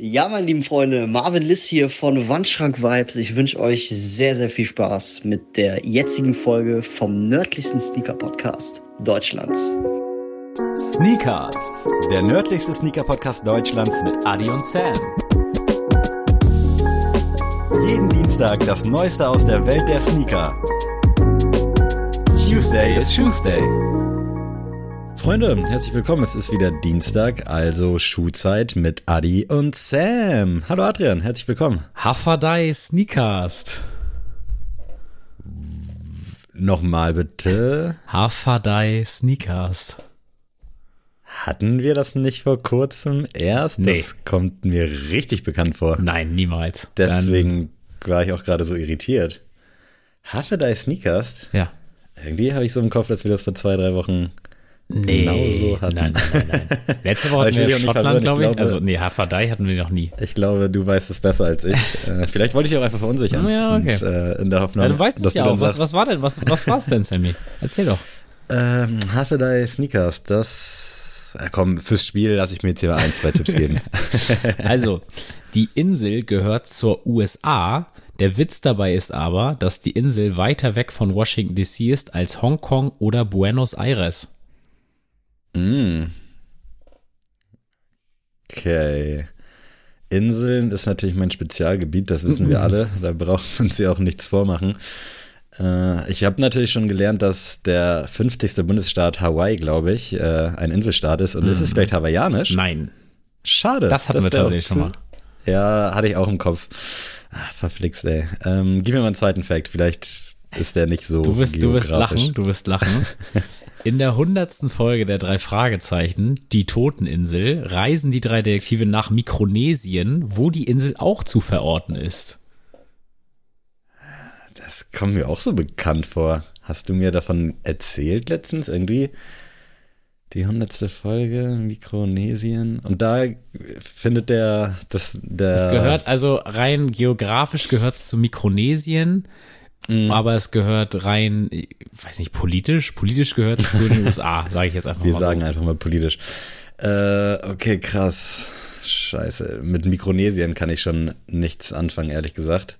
Ja, meine lieben Freunde, Marvin Liss hier von Wandschrank Vibes. Ich wünsche euch sehr, sehr viel Spaß mit der jetzigen Folge vom nördlichsten Sneaker Podcast Deutschlands. Sneakers, der nördlichste Sneaker Podcast Deutschlands mit Adi und Sam. Jeden Dienstag das Neueste aus der Welt der Sneaker. Tuesday is Tuesday. Freunde, herzlich willkommen. Es ist wieder Dienstag, also Schuhzeit mit Adi und Sam. Hallo Adrian, herzlich willkommen. Hafadai Sneakast. Nochmal bitte. Hafadai Sneakast. Hatten wir das nicht vor kurzem erst? Nee. Das kommt mir richtig bekannt vor. Nein, niemals. Deswegen war ich auch gerade so irritiert. Hafedai Sneakers? Dann, ja. Irgendwie habe ich so im Kopf, dass wir das vor zwei, drei Wochen Nee, genau so hatten. Nein, nein, nein, nein. Letzte Woche hatten wir Schottland, glaube ich. glaube- Also, nee, Hafadai hatten wir noch nie. Ich glaube, du weißt es besser als ich. äh, vielleicht wollte ich auch einfach verunsichern. Ja, okay. Und, äh, in der Hoffnung, Ja, du weißt es ja du auch. Was, was war denn? Was, was war es denn, Sammy? Erzähl doch. Ähm, Hafedai Sneakers, das. Ja, komm, fürs Spiel lasse ich mir jetzt hier ein, zwei Tipps geben. Also, die Insel gehört zur USA. Der Witz dabei ist aber, dass die Insel weiter weg von Washington DC ist als Hongkong oder Buenos Aires. Mm. Okay. Inseln ist natürlich mein Spezialgebiet, das wissen wir alle. Da braucht man sich auch nichts vormachen. Äh, ich habe natürlich schon gelernt, dass der 50. Bundesstaat Hawaii, glaube ich, äh, ein Inselstaat ist. Und ist es vielleicht hawaiianisch? Nein, Schade. das hatten wir tatsächlich schon mal. Ja, hatte ich auch im Kopf. Ah, verflixt, ey. Ähm, gib mir mal einen zweiten Fact. Vielleicht ist der nicht so Du wirst, du wirst lachen, du wirst lachen. In der hundertsten Folge der drei Fragezeichen, die Toteninsel, reisen die drei Detektive nach Mikronesien, wo die Insel auch zu verorten ist. Das kommt mir auch so bekannt vor. Hast du mir davon erzählt letztens? Irgendwie die hundertste Folge, Mikronesien. Und da findet der, das, der. Es gehört also rein geografisch gehört es zu Mikronesien, Mhm. aber es gehört rein, ich weiß nicht, politisch, politisch gehört es zu den USA, sage ich jetzt einfach Wir mal sagen so. einfach mal politisch. Äh, okay, krass. Scheiße. Mit Mikronesien kann ich schon nichts anfangen, ehrlich gesagt.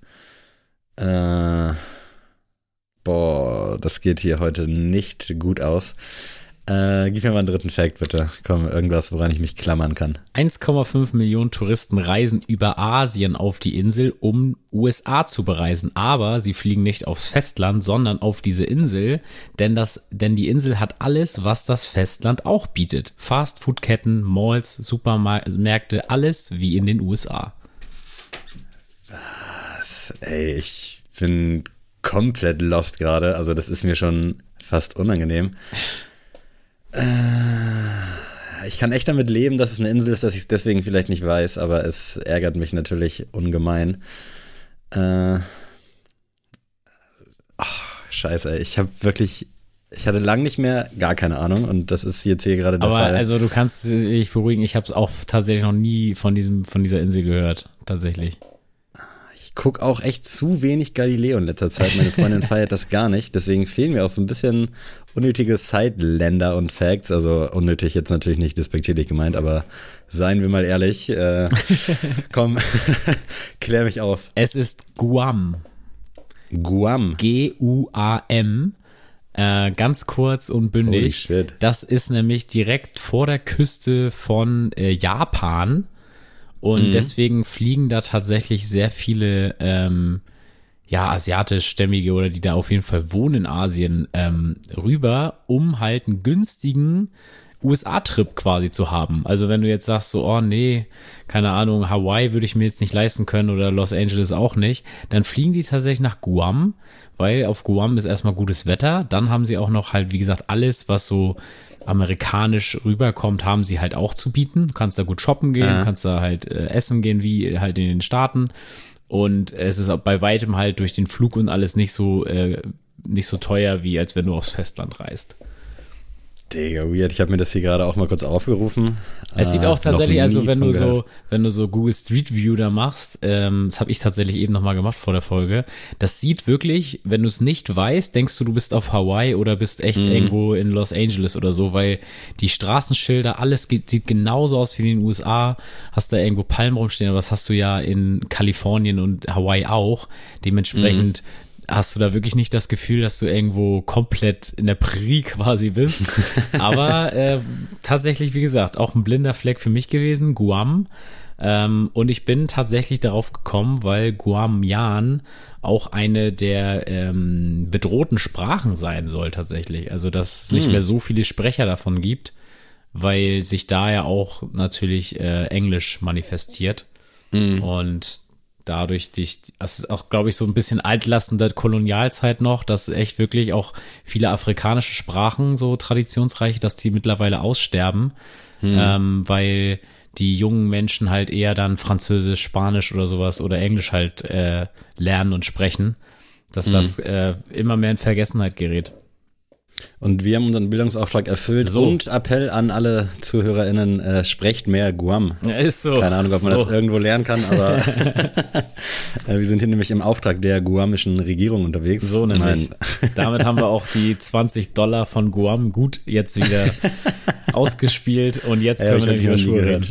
Äh, boah, das geht hier heute nicht gut aus. Äh, gib mir mal einen dritten Fact, bitte. Komm, irgendwas, woran ich mich klammern kann. 1,5 Millionen Touristen reisen über Asien auf die Insel, um USA zu bereisen. Aber sie fliegen nicht aufs Festland, sondern auf diese Insel, denn das, denn die Insel hat alles, was das Festland auch bietet. Fastfood-Ketten, Malls, Supermärkte, alles wie in den USA. Ey, ich bin komplett lost gerade. Also, das ist mir schon fast unangenehm. Äh, ich kann echt damit leben, dass es eine Insel ist, dass ich es deswegen vielleicht nicht weiß, aber es ärgert mich natürlich ungemein. Äh, ach, scheiße, ich habe wirklich, ich hatte lang nicht mehr gar keine Ahnung und das ist jetzt hier gerade der Aber Fall. also du kannst dich beruhigen, ich habe es auch tatsächlich noch nie von diesem von dieser Insel gehört, tatsächlich. Ich guck auch echt zu wenig Galileo in letzter Zeit. Meine Freundin feiert das gar nicht. Deswegen fehlen mir auch so ein bisschen unnötige Side-Länder und Facts. Also unnötig jetzt natürlich nicht despektierlich gemeint, aber seien wir mal ehrlich. Äh, komm, klär mich auf. Es ist Guam. Guam. G-U-A-M. Äh, ganz kurz und bündig. Holy shit. Das ist nämlich direkt vor der Küste von äh, Japan. Und Mhm. deswegen fliegen da tatsächlich sehr viele ähm, ja, asiatischstämmige oder die da auf jeden Fall wohnen in Asien ähm, rüber, um halt einen günstigen USA-Trip quasi zu haben. Also wenn du jetzt sagst so, oh nee, keine Ahnung, Hawaii würde ich mir jetzt nicht leisten können oder Los Angeles auch nicht, dann fliegen die tatsächlich nach Guam, weil auf Guam ist erstmal gutes Wetter. Dann haben sie auch noch halt, wie gesagt, alles, was so amerikanisch rüberkommt, haben sie halt auch zu bieten. Du kannst da gut shoppen gehen, Ja. kannst da halt äh, essen gehen, wie halt in den Staaten. Und es ist auch bei weitem halt durch den Flug und alles nicht so, äh, nicht so teuer, wie als wenn du aufs Festland reist. Digga, weird. Ich habe mir das hier gerade auch mal kurz aufgerufen. Es sieht auch Äh, tatsächlich, also wenn du so, wenn du so Google Street View da machst, ähm, das habe ich tatsächlich eben nochmal gemacht vor der Folge. Das sieht wirklich, wenn du es nicht weißt, denkst du, du bist auf Hawaii oder bist echt Mhm. irgendwo in Los Angeles oder so, weil die Straßenschilder, alles geht, sieht genauso aus wie in den USA. Hast da irgendwo Palmen rumstehen, aber das hast du ja in Kalifornien und Hawaii auch. Dementsprechend hast du da wirklich nicht das Gefühl, dass du irgendwo komplett in der Prärie quasi bist. Aber äh, tatsächlich, wie gesagt, auch ein blinder Fleck für mich gewesen, Guam. Ähm, und ich bin tatsächlich darauf gekommen, weil Guamian auch eine der ähm, bedrohten Sprachen sein soll tatsächlich. Also dass es nicht mehr so viele Sprecher davon gibt, weil sich da ja auch natürlich äh, Englisch manifestiert. Und dadurch dich, das ist auch, glaube ich, so ein bisschen altlassende Kolonialzeit noch, dass echt wirklich auch viele afrikanische Sprachen, so traditionsreich, dass die mittlerweile aussterben, ähm, weil die jungen Menschen halt eher dann Französisch, Spanisch oder sowas oder Englisch halt äh, lernen und sprechen, dass das äh, immer mehr in Vergessenheit gerät. Und wir haben unseren Bildungsauftrag erfüllt So. und Appell an alle ZuhörerInnen, äh, sprecht mehr Guam. Ja, ist so. Keine Ahnung, ob man so. das irgendwo lernen kann, aber äh, wir sind hier nämlich im Auftrag der guamischen Regierung unterwegs. So nämlich. Nein. Damit haben wir auch die 20 Dollar von Guam gut jetzt wieder ausgespielt und jetzt Ja, können ich wir nämlich die über hören.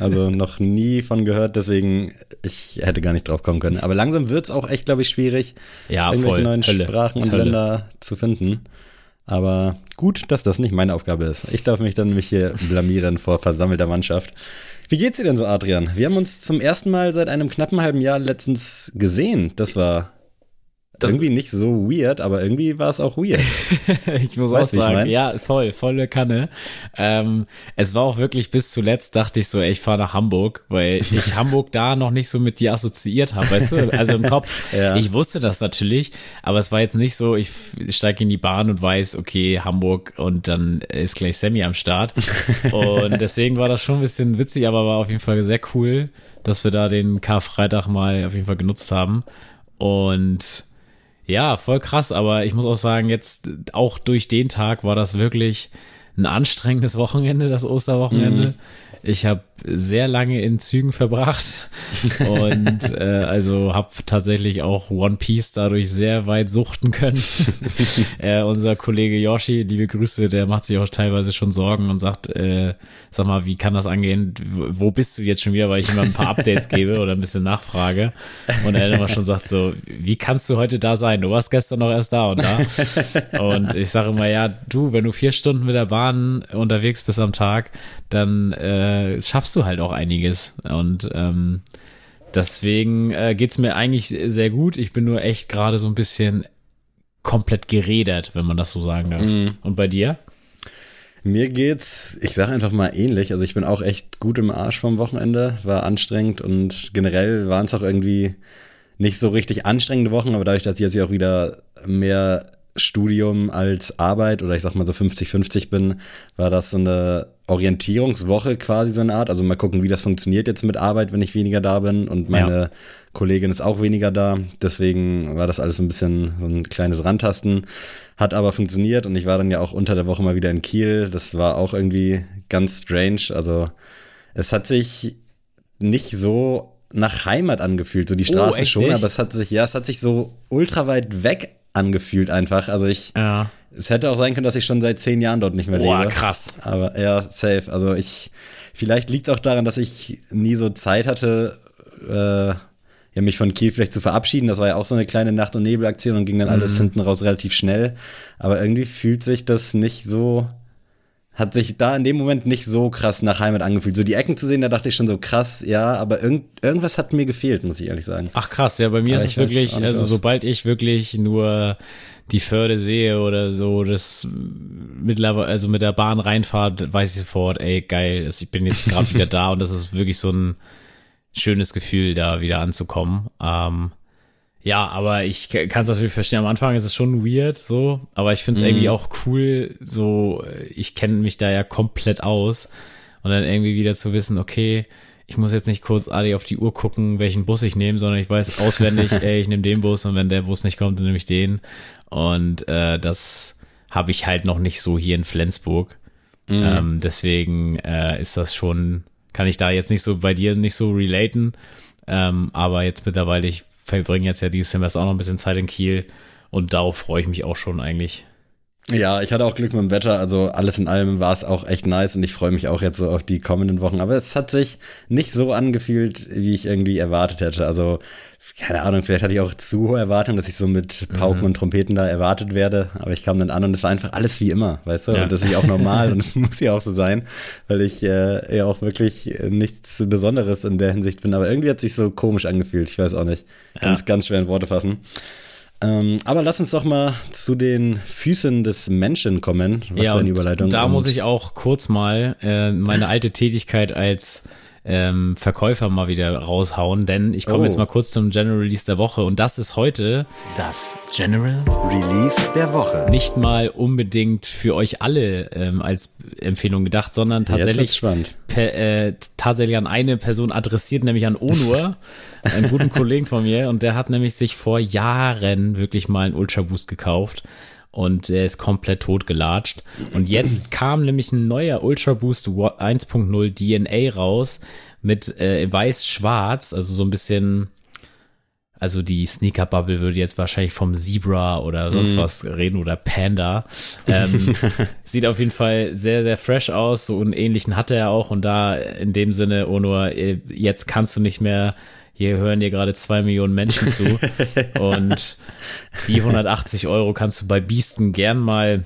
Also noch nie von gehört, deswegen ich hätte gar nicht drauf kommen können. Aber langsam wird's auch echt, glaube ich, schwierig, Ja, irgendwelche voll. neuen Hölle. Sprachen und Hölle. Länder zu finden. Aber gut, dass das nicht meine Aufgabe ist. Ich darf mich dann nämlich hier blamieren vor versammelter Mannschaft. Wie geht's dir denn so, Adrian? Wir haben uns zum ersten Mal seit einem knappen halben Jahr letztens gesehen. Das war Das- irgendwie nicht so weird, aber irgendwie war es auch weird. ich muss Weißt, auch ich sagen, mein? ja, voll, volle Kanne. Ähm, es war auch wirklich bis zuletzt dachte ich so, ey, ich fahre nach Hamburg, weil ich Hamburg da noch nicht so mit dir assoziiert habe, weißt du? Also im Kopf, Ja. ich wusste das natürlich, aber es war jetzt nicht so, ich steige in die Bahn und weiß, okay, Hamburg und dann ist gleich Sammy am Start. Und deswegen war das schon ein bisschen witzig, aber war auf jeden Fall sehr cool, dass wir da den Karfreitag mal auf jeden Fall genutzt haben. Und ja, voll krass, aber ich muss auch sagen, jetzt auch durch den Tag war das wirklich ein anstrengendes Wochenende, das Osterwochenende. Ich habe sehr lange in Zügen verbracht und äh, also habe tatsächlich auch One Piece dadurch sehr weit suchten können. äh, unser Kollege Yoshi, liebe Grüße, der macht sich auch teilweise schon Sorgen und sagt, äh, sag mal, wie kann das angehen? Wo bist du jetzt schon wieder, weil ich immer ein paar Updates gebe oder ein bisschen nachfrage und er immer schon sagt so, wie kannst du heute da sein? Du warst gestern noch erst da und da. Und ich sage immer, ja, du, wenn du vier Stunden mit der Bahn unterwegs bist am Tag, dann äh, schaffst du halt auch einiges. Und ähm, deswegen äh, geht's mir eigentlich sehr gut. Ich bin nur echt gerade so ein bisschen komplett geredert, wenn man das so sagen darf. Und bei dir? Mir geht's, ich sage einfach mal ähnlich. Also ich bin auch echt gut im Arsch vom Wochenende, war anstrengend und generell waren es auch irgendwie nicht so richtig anstrengende Wochen, aber dadurch, dass ich jetzt ja auch wieder mehr Studium als Arbeit oder ich sag mal so 50-50 bin, war das so eine Orientierungswoche quasi so eine Art. Also mal gucken, wie das funktioniert jetzt mit Arbeit, wenn ich weniger da bin und meine Ja. Kollegin ist auch weniger da. Deswegen war das alles so ein bisschen so ein kleines Randtasten. Hat aber funktioniert und ich war dann ja auch unter der Woche mal wieder in Kiel. Das war auch irgendwie ganz strange. Also es hat sich nicht so nach Heimat angefühlt, so die Straße Oh, schon, aber es hat sich, ja, es hat sich so ultra weit weg angefühlt einfach. Also ich, Ja. Es hätte auch sein können, dass ich schon seit zehn Jahren dort nicht mehr Boah, lebe. krass. Aber ja, safe. Also ich, vielleicht liegt es auch daran, dass ich nie so Zeit hatte, äh, ja, mich von Kiel vielleicht zu verabschieden. Das war ja auch so eine kleine Nacht- und Nebelaktion und ging dann alles hinten raus relativ schnell. Aber irgendwie fühlt sich das nicht so, hat sich da in dem Moment nicht so krass nach Heimat angefühlt. So die Ecken zu sehen, da dachte ich schon so krass, ja, aber irgend, irgendwas hat mir gefehlt, muss ich ehrlich sagen. Ach krass, ja, bei mir Aber ist ich es wirklich, also was. sobald ich wirklich nur die Förde sehe oder so, das mittlerweile, also mit der Bahn reinfahrt, weiß ich sofort, ey, geil, ich bin jetzt gerade wieder da und das ist wirklich so ein schönes Gefühl, da wieder anzukommen. Ähm, ja, aber ich kann es natürlich verstehen. Am Anfang ist es schon weird, so, aber ich finde es irgendwie auch cool, so, ich kenne mich da ja komplett aus und dann irgendwie wieder zu wissen, okay, ich muss jetzt nicht kurz Adi auf die Uhr gucken, welchen Bus ich nehme, sondern ich weiß auswendig, ey, ich nehme den Bus und wenn der Bus nicht kommt, dann nehme ich den. Und äh, das habe ich halt noch nicht so hier in Flensburg. Mhm. Ähm, deswegen äh, ist das schon, kann ich da jetzt nicht so bei dir nicht so relaten. Ähm, aber jetzt mittlerweile, ich verbringe jetzt ja dieses Semester auch noch ein bisschen Zeit in Kiel und darauf freue ich mich auch schon eigentlich. Ja, ich hatte auch Glück mit dem Wetter, also alles in allem war es auch echt nice und ich freue mich auch jetzt so auf die kommenden Wochen. Aber es hat sich nicht so angefühlt, wie ich irgendwie erwartet hätte. Also, keine Ahnung, vielleicht hatte ich auch zu hohe Erwartungen, dass ich so mit Pauken Mhm. und Trompeten da erwartet werde. Aber ich kam dann an und es war einfach alles wie immer, weißt du? Ja. Und das ist ja auch normal und es muss ja auch so sein, weil ich äh, ja auch wirklich nichts Besonderes in der Hinsicht bin. Aber irgendwie hat sich so komisch angefühlt. Ich weiß auch nicht. Kann Ja. es ganz schwer in Worte fassen. Ähm, aber lass uns doch mal zu den Füßen des Menschen kommen. Was ja, für eine und Überleitung. da muss ich auch kurz mal äh, meine alte Tätigkeit als ähm, Verkäufer mal wieder raushauen, denn ich komme Oh. jetzt mal kurz zum General Release der Woche und das ist heute das General Release der Woche. nicht mal unbedingt für euch alle ähm, als Empfehlung gedacht, sondern tatsächlich per, äh, tatsächlich an eine Person adressiert, nämlich an Onur, einen guten Kollegen von mir. Und der hat nämlich sich vor Jahren wirklich mal einen Ultra Boost gekauft. Und der ist komplett totgelatscht. Und jetzt kam nämlich ein neuer Ultra Boost 1.0 DNA raus mit äh, weiß-schwarz, also so ein bisschen also die Sneaker Bubble würde jetzt wahrscheinlich vom Zebra oder sonst was reden oder Panda. Ähm, sieht auf jeden Fall sehr, sehr fresh aus. So einen ähnlichen hatte er auch. Und da in dem Sinne, oh nur, äh, jetzt kannst du nicht mehr, hier hören dir gerade zwei Millionen Menschen zu. und die 180 Euro kannst du bei Biesten gern mal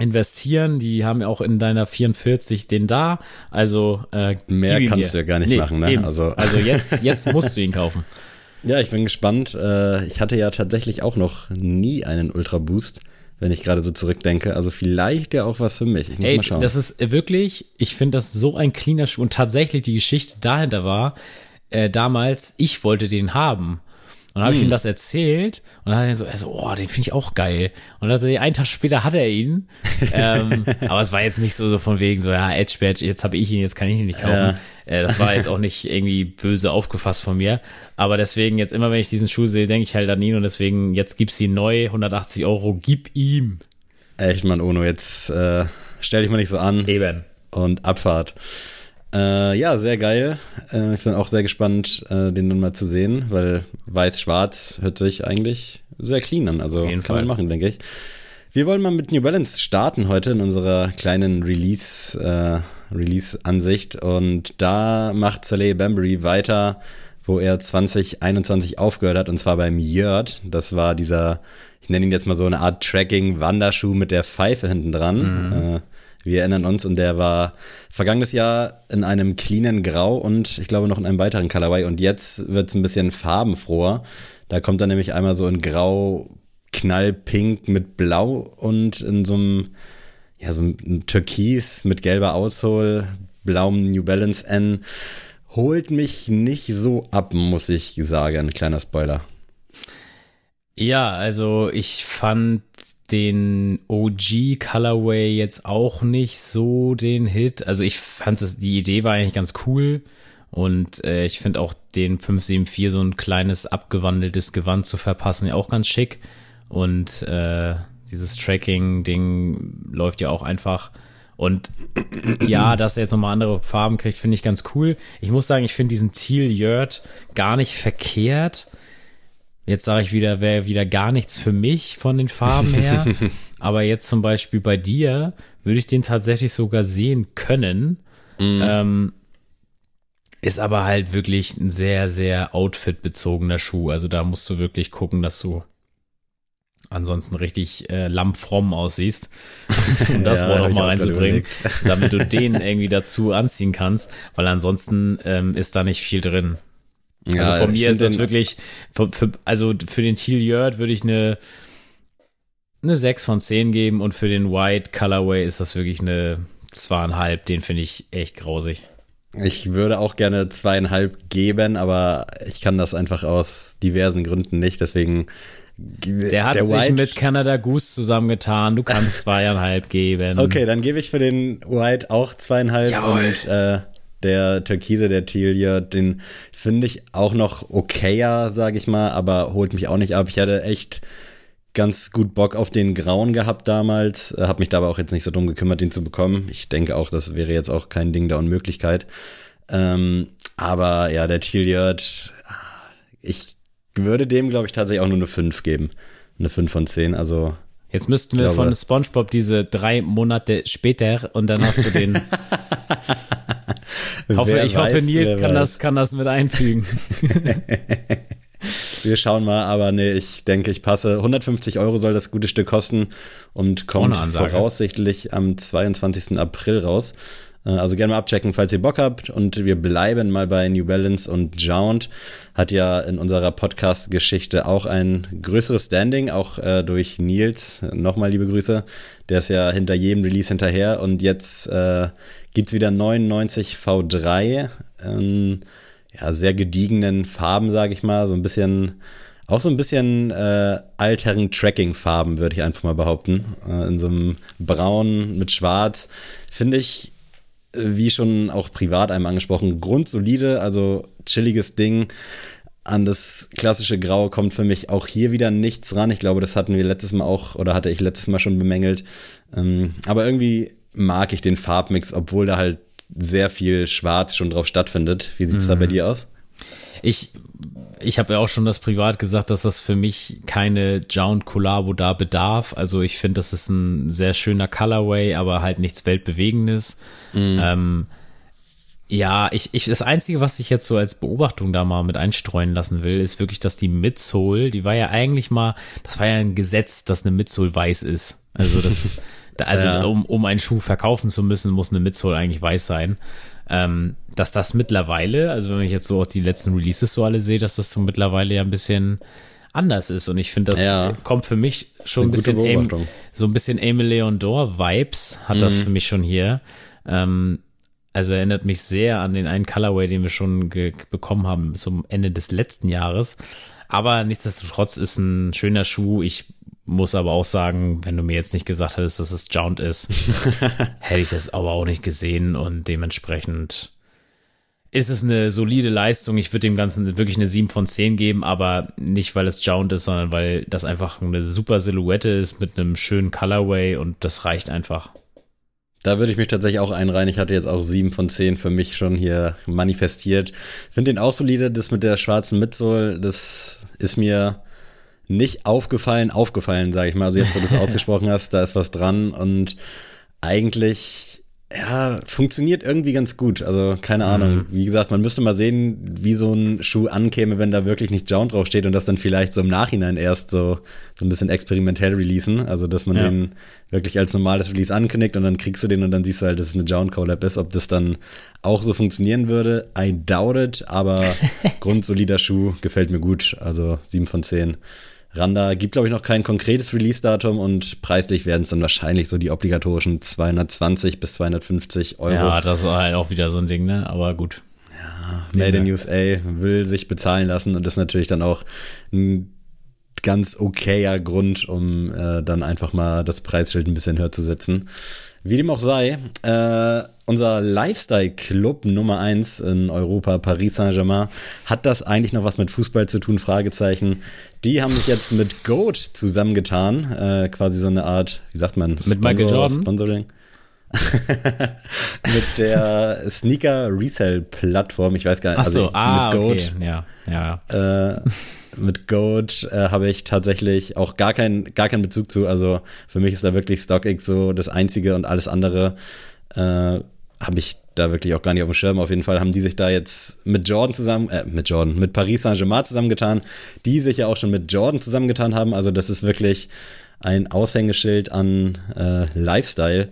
investieren. Die haben ja auch in deiner 44 den da. Also äh, Mehr kannst dir. du ja gar nicht machen, ne? Eben. Also- Also, also jetzt, jetzt musst du ihn kaufen. Ja, ich bin gespannt. Äh, Ich hatte ja tatsächlich auch noch nie einen Ultra Boost, wenn ich gerade so zurückdenke. Also vielleicht ja auch was für mich. Ich muss Ey, mal schauen. das ist wirklich, ich finde das so ein cleaner Schuh. Und tatsächlich die Geschichte dahinter war, äh, damals, ich wollte den haben. Und dann habe ich Hm. ihm das erzählt und dann hat er so, er so, oh, den finde ich auch geil. Und dann hat er, einen Tag später hatte er ihn. ähm, aber es war jetzt nicht so, so von wegen so, ja, Edge Badge, jetzt habe ich ihn, jetzt kann ich ihn nicht kaufen. Äh, das war jetzt auch nicht irgendwie böse aufgefasst von mir. Aber deswegen jetzt immer, wenn ich diesen Schuh sehe, denke ich halt an ihn und deswegen jetzt gibt's ihn neu, 180 Euro, gib ihm. Echt, Mann, Ono, jetzt äh, stell dich mal nicht so an Eben. und Abfahrt. Äh, ja, sehr geil. Äh, ich bin auch sehr gespannt, äh, den dann mal zu sehen, weil weiß-schwarz hört sich eigentlich sehr clean an. Also kann man Fall. machen, denke ich. Wir wollen mal mit New Balance starten heute in unserer kleinen Release, äh, Release-Ansicht. Und da macht Saleh Bambury weiter, wo er 2021 aufgehört hat, und zwar beim Yurt. Das war dieser, ich nenne ihn jetzt mal so eine Art Tracking-Wanderschuh mit der Pfeife hinten dran. Äh, wir erinnern uns, und der war vergangenes Jahr in einem cleanen Grau und ich glaube noch in einem weiteren Colorway. Und jetzt wird es ein bisschen farbenfroher. Da kommt er nämlich einmal so in Grau, Knallpink mit Blau und in so einem, ja, so ein Türkis mit gelber Aushol, blauem New Balance N. Holt mich nicht so ab, muss ich sagen. Ein kleiner Spoiler. Ja, also ich fand den OG Colorway jetzt auch nicht so den Hit. Also ich fand es, die Idee war eigentlich ganz cool. Und äh, ich finde auch den 574 so ein kleines abgewandeltes Gewand zu verpassen ja auch ganz schick. Und äh, dieses Tracking-Ding läuft ja auch einfach. Und ja, dass er jetzt nochmal andere Farben kriegt, finde ich ganz cool. Ich muss sagen, ich finde diesen Teal Yurt gar nicht verkehrt. Jetzt sage ich wieder, wäre wieder gar nichts für mich von den Farben her. Aber jetzt zum Beispiel bei dir würde ich den tatsächlich sogar sehen können. Ähm, ist aber halt wirklich ein sehr, sehr outfit-bezogener Schuh. Also da musst du wirklich gucken, dass du ansonsten richtig äh, lampfromm aussiehst. um das Ja, Wort auch mal reinzubringen, damit du den irgendwie dazu anziehen kannst, weil ansonsten ähm, ist da nicht viel drin. Also Ja, von ich mir ist das wirklich, für, für, also für den Teal Yurt würde ich eine, eine 6 von 10 geben und für den White Colorway ist das wirklich eine zweieinhalb. Den finde ich echt grausig. Ich würde auch gerne zweieinhalb geben, aber ich kann das einfach aus diversen Gründen nicht. Deswegen. Der hat sich mit Canada Goose zusammengetan. Du kannst zweieinhalb geben. Okay, dann gebe ich für den White auch zweieinhalb Jawohl. und äh, der Türkise, der Teal den finde ich auch noch okayer, sage ich mal, aber holt mich auch nicht ab. Ich hatte echt ganz gut Bock auf den Grauen gehabt damals, äh, habe mich dabei auch jetzt nicht so drum gekümmert, den zu bekommen. Ich denke auch, das wäre jetzt auch kein Ding der Unmöglichkeit. Ähm, aber ja, der Tilliard, ich würde dem, glaube ich, tatsächlich auch nur eine 5 geben. Eine 5 von 10, also. Jetzt müssten wir glaube, von SpongeBob diese drei Monate später und dann hast du den. hoffe, ich weiß, hoffe, Nils kann das, kann das mit einfügen. Wir schauen mal, aber nee, ich denke, ich passe. 150 Euro soll das gute Stück kosten und kommt voraussichtlich am 22. April raus. Äh, also gerne mal abchecken, falls ihr Bock habt. Und wir bleiben mal bei New Balance und Jount. Hat ja in unserer Podcast-Geschichte auch ein größeres Standing, auch äh, durch Nils. Nochmal liebe Grüße. Der ist ja hinter jedem Release hinterher. Und jetzt äh, gibt es wieder 99 V3. Ähm, ja, sehr gediegenen Farben, sage ich mal. So ein bisschen, auch so ein bisschen äh, alteren Tracking-Farben, würde ich einfach mal behaupten. Äh, in so einem Braun mit Schwarz. Finde ich, äh, wie schon auch privat einmal angesprochen, grundsolide, also chilliges Ding. An das klassische Grau kommt für mich auch hier wieder nichts ran. Ich glaube, das hatten wir letztes Mal auch, oder hatte ich letztes Mal schon bemängelt. Ähm, aber irgendwie mag ich den Farbmix, obwohl da halt sehr viel Schwarz schon drauf stattfindet. Wie sieht es mhm. da bei mhm. dir aus? Ich, ich habe ja auch schon das privat gesagt, dass das für mich keine Jound Collabo da bedarf. Also ich finde, das ist ein sehr schöner Colorway, aber halt nichts Weltbewegendes. Mhm. Ähm, ja, ich, ich, das Einzige, was ich jetzt so als Beobachtung da mal mit einstreuen lassen will, ist wirklich, dass die Midsole, die war ja eigentlich mal, das war ja ein Gesetz, dass eine Midsole weiß ist. Also das, Also ja. um, um einen Schuh verkaufen zu müssen, muss eine Midsole eigentlich weiß sein. Ähm, dass das mittlerweile, also wenn ich jetzt so auch die letzten Releases so alle sehe, dass das so mittlerweile ja ein bisschen anders ist. Und ich finde, das ja. kommt für mich schon ein bisschen Aim, so ein bisschen Emile Leon Dor Vibes hat mhm. das für mich schon hier. Ähm, also erinnert mich sehr an den einen Colorway, den wir schon bekommen haben zum Ende des letzten Jahres. Aber nichtsdestotrotz ist ein schöner Schuh. Ich muss aber auch sagen, wenn du mir jetzt nicht gesagt hättest, dass es Jount ist, hätte ich das aber auch nicht gesehen und dementsprechend ist es eine solide Leistung. Ich würde dem Ganzen wirklich eine 7 von 10 geben, aber nicht, weil es Jount ist, sondern weil das einfach eine super Silhouette ist mit einem schönen Colorway und das reicht einfach. Da würde ich mich tatsächlich auch einreihen. Ich hatte jetzt auch 7 von 10 für mich schon hier manifestiert. Finde den auch solide. Das mit der schwarzen Midsole, das ist mir nicht aufgefallen, aufgefallen, sage ich mal. Also jetzt, wo du es ausgesprochen hast, da ist was dran und eigentlich ja, funktioniert irgendwie ganz gut. Also keine Ahnung. Mhm. Wie gesagt, man müsste mal sehen, wie so ein Schuh ankäme, wenn da wirklich nicht Jound draufsteht und das dann vielleicht so im Nachhinein erst so, so ein bisschen experimentell releasen. Also dass man ja. den wirklich als normales Release anknickt und dann kriegst du den und dann siehst du halt, dass es eine Jound Collab ist. Ob das dann auch so funktionieren würde, I doubt it, aber grundsolider Schuh gefällt mir gut. Also sieben von zehn. Randa gibt, glaube ich, noch kein konkretes Release-Datum und preislich werden es dann wahrscheinlich so die obligatorischen 220 bis 250 Euro. Ja, das war halt auch wieder so ein Ding, ne? Aber gut. Ja, Made in USA will sich bezahlen lassen und ist natürlich dann auch ein ganz okayer Grund, um äh, dann einfach mal das Preisschild ein bisschen höher zu setzen. Wie dem auch sei, äh, unser Lifestyle-Club Nummer 1 in Europa, Paris Saint-Germain, hat das eigentlich noch was mit Fußball zu tun? Fragezeichen. Die haben sich jetzt mit Goat zusammengetan, äh, quasi so eine Art, wie sagt man? Mit Michael Jordan? Sponsoring. mit der Sneaker Resell Plattform, ich weiß gar nicht. Ach so, also ah, mit Goat, okay. ja, ja. Äh, mit Goat äh, habe ich tatsächlich auch gar, kein, gar keinen Bezug zu. Also für mich ist da wirklich StockX so das Einzige und alles andere äh, habe ich da wirklich auch gar nicht auf dem Schirm. Auf jeden Fall haben die sich da jetzt mit Jordan zusammen, äh, mit Jordan, mit Paris Saint-Germain zusammengetan, die sich ja auch schon mit Jordan zusammengetan haben. Also das ist wirklich ein Aushängeschild an äh, Lifestyle.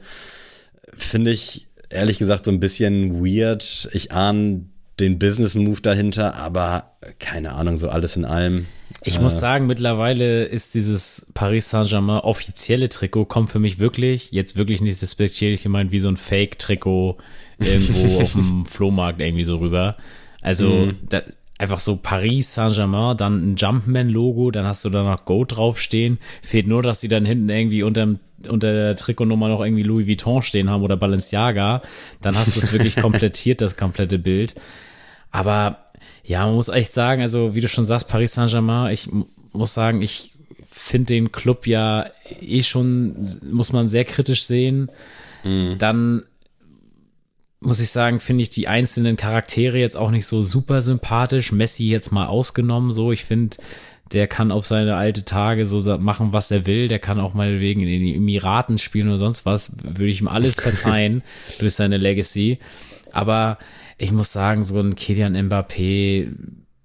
Finde ich ehrlich gesagt so ein bisschen weird. Ich ahne den Business-Move dahinter, aber keine Ahnung, so alles in allem. Ich äh, muss sagen, mittlerweile ist dieses Paris Saint-Germain offizielle Trikot, kommt für mich wirklich, jetzt wirklich nicht respektierlich gemeint, wie so ein Fake-Trikot irgendwo auf dem Flohmarkt irgendwie so rüber. Also, mhm. da, einfach so Paris Saint-Germain, dann ein Jumpman-Logo, dann hast du da noch Go draufstehen. Fehlt nur, dass sie dann hinten irgendwie unterm unter der Trikotnummer noch irgendwie Louis Vuitton stehen haben oder Balenciaga, dann hast du es wirklich komplettiert, das komplette Bild. Aber ja, man muss echt sagen, also wie du schon sagst, Paris Saint-Germain, ich muss sagen, ich finde den Club ja eh schon, muss man sehr kritisch sehen. Mhm. Dann muss ich sagen, finde ich die einzelnen Charaktere jetzt auch nicht so super sympathisch. Messi jetzt mal ausgenommen, so. Ich finde, der kann auf seine alte Tage so machen, was er will. Der kann auch meinetwegen in den Emiraten spielen oder sonst was. Würde ich ihm alles verzeihen durch seine Legacy. Aber ich muss sagen, so ein Kilian Mbappé,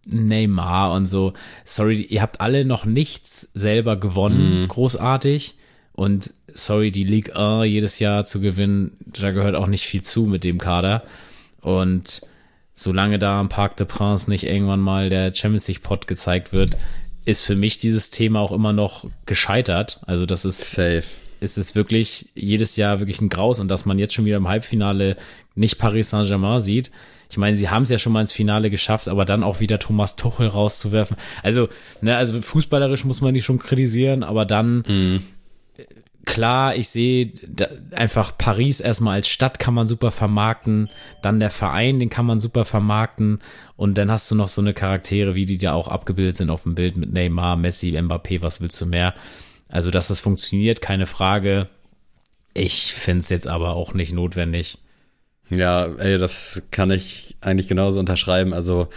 Neymar und so, sorry, ihr habt alle noch nichts selber gewonnen, mm. großartig. Und sorry, die Ligue 1 jedes Jahr zu gewinnen, da gehört auch nicht viel zu mit dem Kader. Und solange da am Parc de Prince nicht irgendwann mal der Champions League Pot gezeigt wird, ist für mich dieses Thema auch immer noch gescheitert. Also das ist safe. Es ist wirklich jedes Jahr wirklich ein Graus und dass man jetzt schon wieder im Halbfinale nicht Paris Saint-Germain sieht. Ich meine, sie haben es ja schon mal ins Finale geschafft, aber dann auch wieder Thomas Tuchel rauszuwerfen. Also, ne, also fußballerisch muss man die schon kritisieren, aber dann mhm klar, ich sehe einfach Paris erstmal als Stadt kann man super vermarkten, dann der Verein, den kann man super vermarkten und dann hast du noch so eine Charaktere, wie die da auch abgebildet sind auf dem Bild mit Neymar, Messi, Mbappé, was willst du mehr? Also, dass das funktioniert, keine Frage. Ich finde es jetzt aber auch nicht notwendig. Ja, ey, das kann ich eigentlich genauso unterschreiben. Also,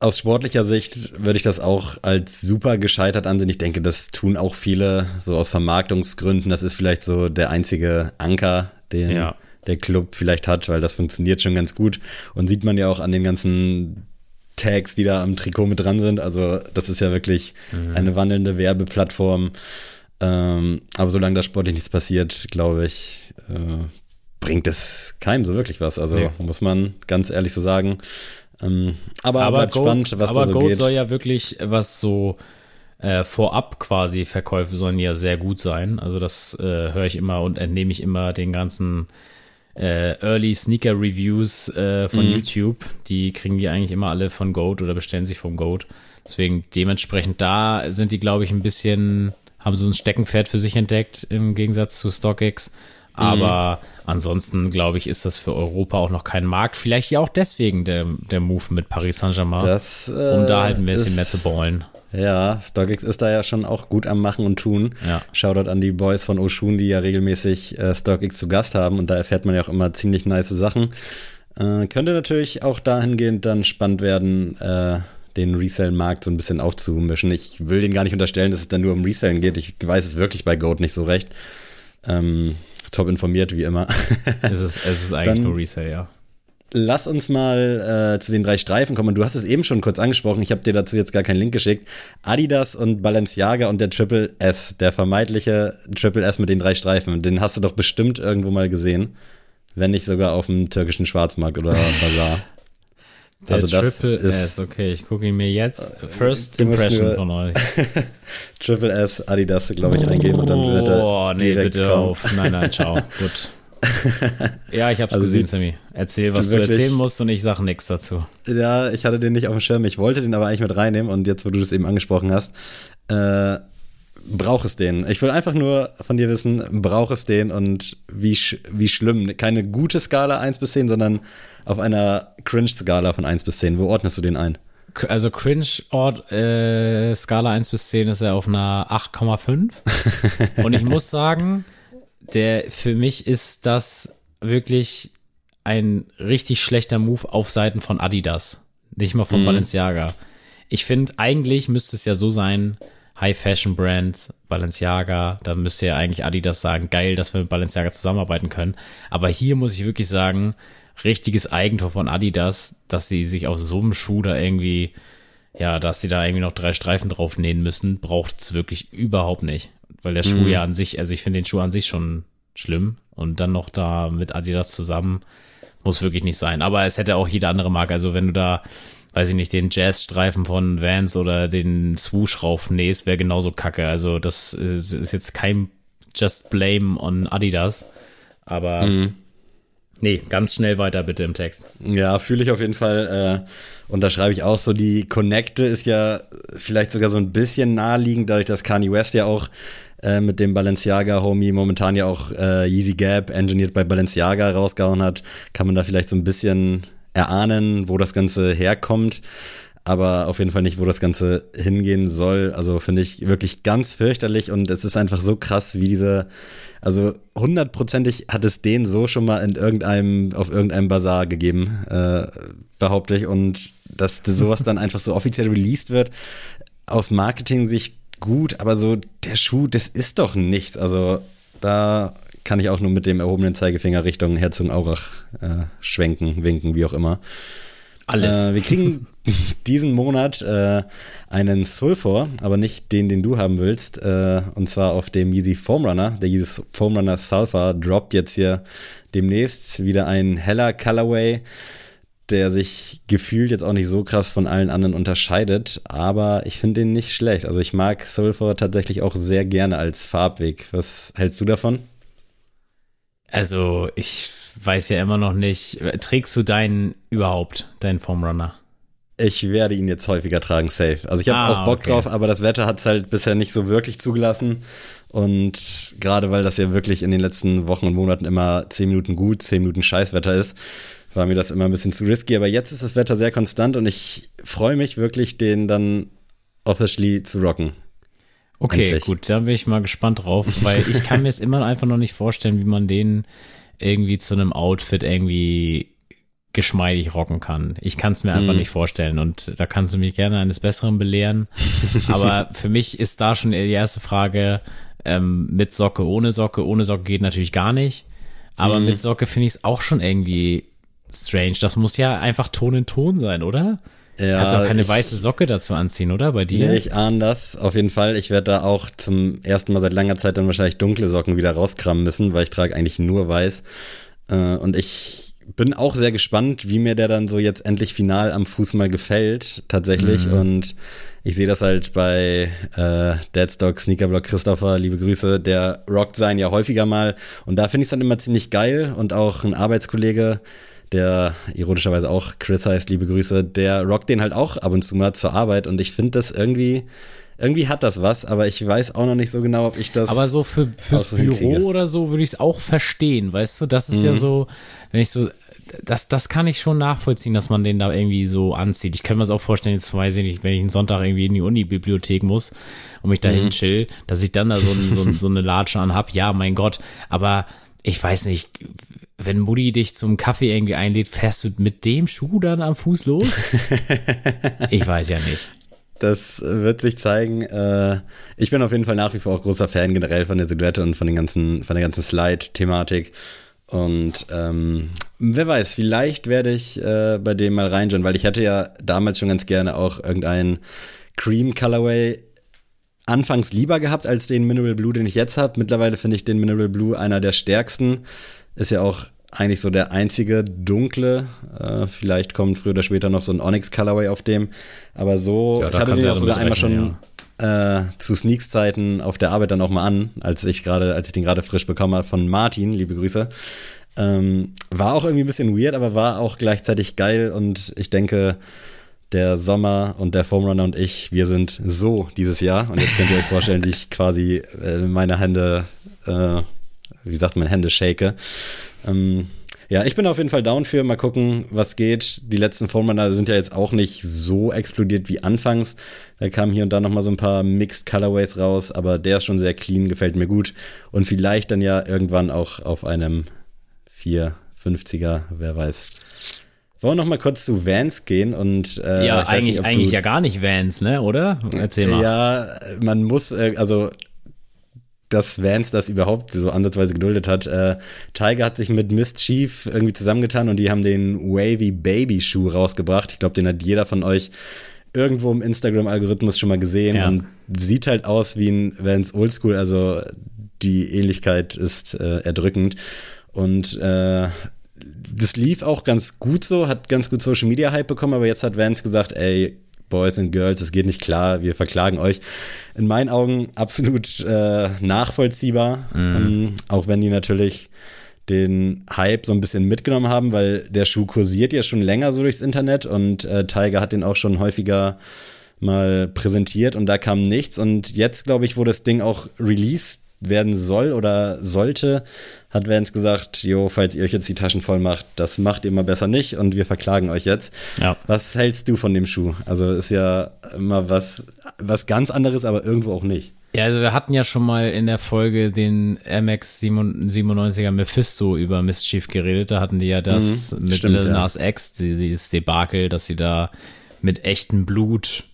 aus sportlicher Sicht würde ich das auch als super gescheitert ansehen. Ich denke, das tun auch viele so aus Vermarktungsgründen. Das ist vielleicht so der einzige Anker, den ja. der Club vielleicht hat, weil das funktioniert schon ganz gut. Und sieht man ja auch an den ganzen Tags, die da am Trikot mit dran sind. Also das ist ja wirklich mhm. eine wandelnde Werbeplattform. Ähm, aber solange da sportlich nichts passiert, glaube ich, äh, bringt es keinem so wirklich was. Also nee. muss man ganz ehrlich so sagen. Ähm, aber, aber bleibt Goat, spannend, was aber da so Goat geht. soll ja wirklich, was so äh, vorab quasi Verkäufe sollen ja sehr gut sein. Also das äh, höre ich immer und entnehme ich immer den ganzen äh, Early Sneaker Reviews äh, von mhm. YouTube. Die kriegen die eigentlich immer alle von Goat oder bestellen sich vom Goat. Deswegen dementsprechend da sind die, glaube ich, ein bisschen, haben so ein Steckenpferd für sich entdeckt im Gegensatz zu StockX. Aber mhm. ansonsten, glaube ich, ist das für Europa auch noch kein Markt. Vielleicht ja auch deswegen der, der Move mit Paris Saint-Germain, äh, um da halt ein bisschen ist, mehr zu ballen. Ja, StockX ist da ja schon auch gut am Machen und Tun. Ja. Shoutout an die Boys von Oshun, die ja regelmäßig äh, StockX zu Gast haben und da erfährt man ja auch immer ziemlich nice Sachen. Äh, könnte natürlich auch dahingehend dann spannend werden, äh, den Resell-Markt so ein bisschen aufzumischen. Ich will den gar nicht unterstellen, dass es dann nur um Resellen geht. Ich weiß es wirklich bei Goat nicht so recht. Ähm, top informiert, wie immer. es, ist, es ist eigentlich Dann, nur Resale, ja. Lass uns mal äh, zu den drei Streifen kommen. Du hast es eben schon kurz angesprochen. Ich habe dir dazu jetzt gar keinen Link geschickt. Adidas und Balenciaga und der Triple S, der vermeintliche Triple S mit den drei Streifen. Den hast du doch bestimmt irgendwo mal gesehen. Wenn nicht sogar auf dem türkischen Schwarzmarkt oder Bazar. Der also Triple S, okay, ich gucke ihn mir jetzt. Äh, First Impression von euch. Triple S, Adidas, glaube ich, eingeben und dann wird er. Oh, nee, bitte kommen. auf. Nein, nein, ciao. Gut. ja, ich hab's also gesehen, Sammy. Erzähl, was du erzählen musst und ich sage nichts dazu. Ja, ich hatte den nicht auf dem Schirm. Ich wollte den aber eigentlich mit reinnehmen und jetzt, wo du das eben angesprochen hast, äh, brauch es den. Ich will einfach nur von dir wissen, brauch es den und wie, wie schlimm. Keine gute Skala 1 bis 10, sondern auf einer Cringe-Skala von 1 bis 10. Wo ordnest du den ein? Also Cringe-Ort, äh, Skala 1 bis 10 ist er auf einer 8,5. und ich muss sagen, der, für mich ist das wirklich ein richtig schlechter Move auf Seiten von Adidas. Nicht mal von mhm. Balenciaga. Ich finde, eigentlich müsste es ja so sein, High-Fashion-Brand, Balenciaga, da müsste ja eigentlich Adidas sagen, geil, dass wir mit Balenciaga zusammenarbeiten können. Aber hier muss ich wirklich sagen, richtiges Eigentor von Adidas, dass sie sich auf so einem Schuh da irgendwie, ja, dass sie da irgendwie noch drei Streifen drauf nähen müssen, braucht es wirklich überhaupt nicht. Weil der Schuh mhm. ja an sich, also ich finde den Schuh an sich schon schlimm und dann noch da mit Adidas zusammen muss wirklich nicht sein. Aber es hätte auch jede andere Marke. Also wenn du da, weiß ich nicht, den Jazzstreifen von Vans oder den Swoosh raufnähst, wäre genauso kacke. Also das ist jetzt kein Just Blame on Adidas. Aber mhm. Nee, ganz schnell weiter bitte im Text. Ja, fühle ich auf jeden Fall. Äh, und da schreibe ich auch so, die Connecte ist ja vielleicht sogar so ein bisschen naheliegend, dadurch, dass Kanye West ja auch äh, mit dem Balenciaga-Homie momentan ja auch äh, Yeezy Gap, engineert bei Balenciaga, rausgehauen hat, kann man da vielleicht so ein bisschen erahnen, wo das Ganze herkommt. aber auf jeden Fall nicht, wo das Ganze hingehen soll. Also finde ich wirklich ganz fürchterlich und es ist einfach so krass, wie diese, also hundertprozentig hat es den so schon mal in irgendeinem, auf irgendeinem Bazar gegeben, äh, behaupte ich. Und dass sowas dann einfach so offiziell released wird, aus Marketing-Sicht gut, aber so der Schuh, das ist doch nichts. Also da kann ich auch nur mit dem erhobenen Zeigefinger Richtung Herzogenaurach äh, schwenken, winken, wie auch immer. Alles. Äh, wir kriegen diesen Monat äh, einen Sulfur, aber nicht den, den du haben willst. Äh, und zwar auf dem Yeezy Foam Runner. Der Yeezy Foam Runner Sulfur droppt jetzt hier demnächst wieder ein heller Colorway, der sich gefühlt jetzt auch nicht so krass von allen anderen unterscheidet. Aber ich finde den nicht schlecht. Also ich mag Sulfur tatsächlich auch sehr gerne als Farbweg. Was hältst du davon? Also ich weiß ja immer noch nicht, trägst du deinen überhaupt, deinen Formrunner? Ich werde ihn jetzt häufiger tragen, safe. Also ich habe ah, auch Bock okay. drauf, aber das Wetter hat es halt bisher nicht so wirklich zugelassen. Und gerade weil das ja wirklich in den letzten Wochen und Monaten immer 10 Minuten gut, 10 Minuten Scheißwetter ist, war mir das immer ein bisschen zu risky. Aber jetzt ist das Wetter sehr konstant und ich freue mich wirklich, den dann officially zu rocken. Okay, Endlich. gut, da bin ich mal gespannt drauf, weil ich kann mir es immer einfach noch nicht vorstellen, wie man den irgendwie zu einem Outfit irgendwie geschmeidig rocken kann. Ich kann es mir einfach mm. nicht vorstellen und da kannst du mich gerne eines Besseren belehren. Aber für mich ist da schon die erste Frage ähm, mit Socke, ohne Socke. Ohne Socke geht natürlich gar nicht. Aber mm. mit Socke finde ich es auch schon irgendwie strange. Das muss ja einfach Ton in Ton sein, oder? Ja, Kannst auch keine ich, weiße Socke dazu anziehen, oder? Bei dir? Nee, ich ahne das. Auf jeden Fall. Ich werde da auch zum ersten Mal seit langer Zeit dann wahrscheinlich dunkle Socken wieder rauskramen müssen, weil ich trage eigentlich nur weiß. Äh, und ich bin auch sehr gespannt, wie mir der dann so jetzt endlich final am Fuß mal gefällt, tatsächlich. Mhm. Und ich sehe das halt bei äh, Deadstock, Sneakerblock Christopher, liebe Grüße, der rockt sein ja häufiger mal. Und da finde ich es dann immer ziemlich geil. Und auch ein Arbeitskollege, der ironischerweise auch Chris heißt, liebe Grüße, der rockt den halt auch ab und zu mal zur Arbeit und ich finde das irgendwie, irgendwie hat das was, aber ich weiß auch noch nicht so genau, ob ich das. Aber so für, fürs so Büro hinkriege. oder so würde ich es auch verstehen, weißt du? Das ist mhm. ja so, wenn ich so, das, das kann ich schon nachvollziehen, dass man den da irgendwie so anzieht. Ich kann mir das auch vorstellen, jetzt weiß ich nicht, wenn ich einen Sonntag irgendwie in die Uni-Bibliothek muss und mich dahin mhm. chill, dass ich dann da so, so, so eine Latsche an hab. Ja, mein Gott, aber ich weiß nicht, wenn Mutti dich zum Kaffee irgendwie einlädt, fährst du mit dem Schuh dann am Fuß los? ich weiß ja nicht. Das wird sich zeigen. Äh, ich bin auf jeden Fall nach wie vor auch großer Fan generell von der Silhouette und von, den ganzen, von der ganzen Slide-Thematik. Und ähm, wer weiß, vielleicht werde ich äh, bei dem mal reinschauen, weil ich hatte ja damals schon ganz gerne auch irgendeinen Cream Colorway anfangs lieber gehabt als den Mineral Blue, den ich jetzt habe. Mittlerweile finde ich den Mineral Blue einer der stärksten. Ist ja auch eigentlich so der einzige dunkle. Äh, vielleicht kommt früher oder später noch so ein Onyx Colorway auf dem. Aber so, ja, ich hatte den auch sogar einmal schon ja. äh, zu Sneaks Zeiten auf der Arbeit dann auch mal an, als ich gerade, als ich den gerade frisch bekommen habe von Martin, liebe Grüße. Ähm, war auch irgendwie ein bisschen weird, aber war auch gleichzeitig geil und ich denke, der Sommer und der Foamrunner und ich, wir sind so dieses Jahr. Und jetzt könnt ihr euch vorstellen, wie ich quasi äh, meine Hände, äh, wie sagt man, Hände shake. Ähm, ja, ich bin auf jeden Fall down für. Mal gucken, was geht. Die letzten Foamrunner sind ja jetzt auch nicht so explodiert wie anfangs. Da kamen hier und da noch mal so ein paar Mixed Colorways raus, aber der ist schon sehr clean, gefällt mir gut. Und vielleicht dann ja irgendwann auch auf einem 450er, wer weiß. Wollen wir noch mal kurz zu Vans gehen und äh, ja eigentlich nicht, eigentlich ja gar nicht Vans ne oder erzähl mal ja man muss äh, also dass Vans das überhaupt so ansatzweise geduldet hat. Äh, Tiger hat sich mit Mischief irgendwie zusammengetan und die haben den Wavy Baby Schuh rausgebracht. Ich glaube, den hat jeder von euch irgendwo im Instagram-Algorithmus schon mal gesehen ja. und sieht halt aus wie ein Vans Oldschool. Also die Ähnlichkeit ist äh, erdrückend. Und äh, das lief auch ganz gut so, hat ganz gut Social Media Hype bekommen, aber jetzt hat Vance gesagt, ey, Boys and Girls, es geht nicht klar, wir verklagen euch. In meinen Augen absolut äh, nachvollziehbar, mhm. ähm, auch wenn die natürlich den Hype so ein bisschen mitgenommen haben, weil der Schuh kursiert ja schon länger so durchs Internet und äh, Tiger hat den auch schon häufiger mal präsentiert und da kam nichts und jetzt glaube ich, wo das Ding auch released werden soll oder sollte, hat Vance gesagt, jo, falls ihr euch jetzt die Taschen voll macht, das macht ihr mal besser nicht und wir verklagen euch jetzt. Ja. Was hältst du von dem Schuh? Also ist ja immer was, was ganz anderes, aber irgendwo auch nicht. Ja, also wir hatten ja schon mal in der Folge den MX 97er Mephisto über Mischief geredet. Da hatten die ja das Mhm, mit stimmt, Lil ja. Nas X, die- dieses Debakel, dass sie da mit echtem Blut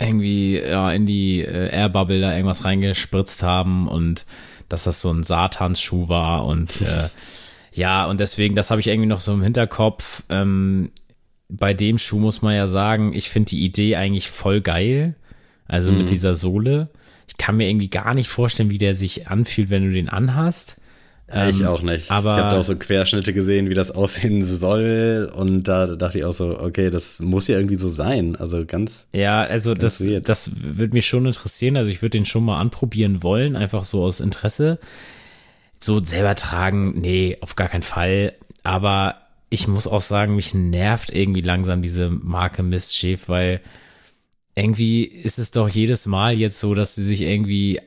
irgendwie ja, in die äh, Airbubble da irgendwas reingespritzt haben und dass das so ein Satansschuh war und äh, ja, und deswegen, das habe ich irgendwie noch so im Hinterkopf. Ähm, bei dem Schuh muss man ja sagen, ich finde die Idee eigentlich voll geil. Also Mhm. mit dieser Sohle. Ich kann mir irgendwie gar nicht vorstellen, wie der sich anfühlt, wenn du den anhast. Ich Ähm, auch nicht. aber- ich habe da auch so Querschnitte gesehen, wie das aussehen soll. Und da dachte ich auch so, okay, das muss ja irgendwie so sein. Also ganz. Ja, also das, Das wird. das würde mich schon interessieren. Also ich würde den schon mal anprobieren wollen, einfach so aus Interesse. So selber tragen, nee, auf gar keinen Fall. Aber ich muss auch sagen, mich nervt irgendwie langsam diese Marke Mischief, weil irgendwie ist es doch jedes Mal jetzt so, dass sie sich irgendwie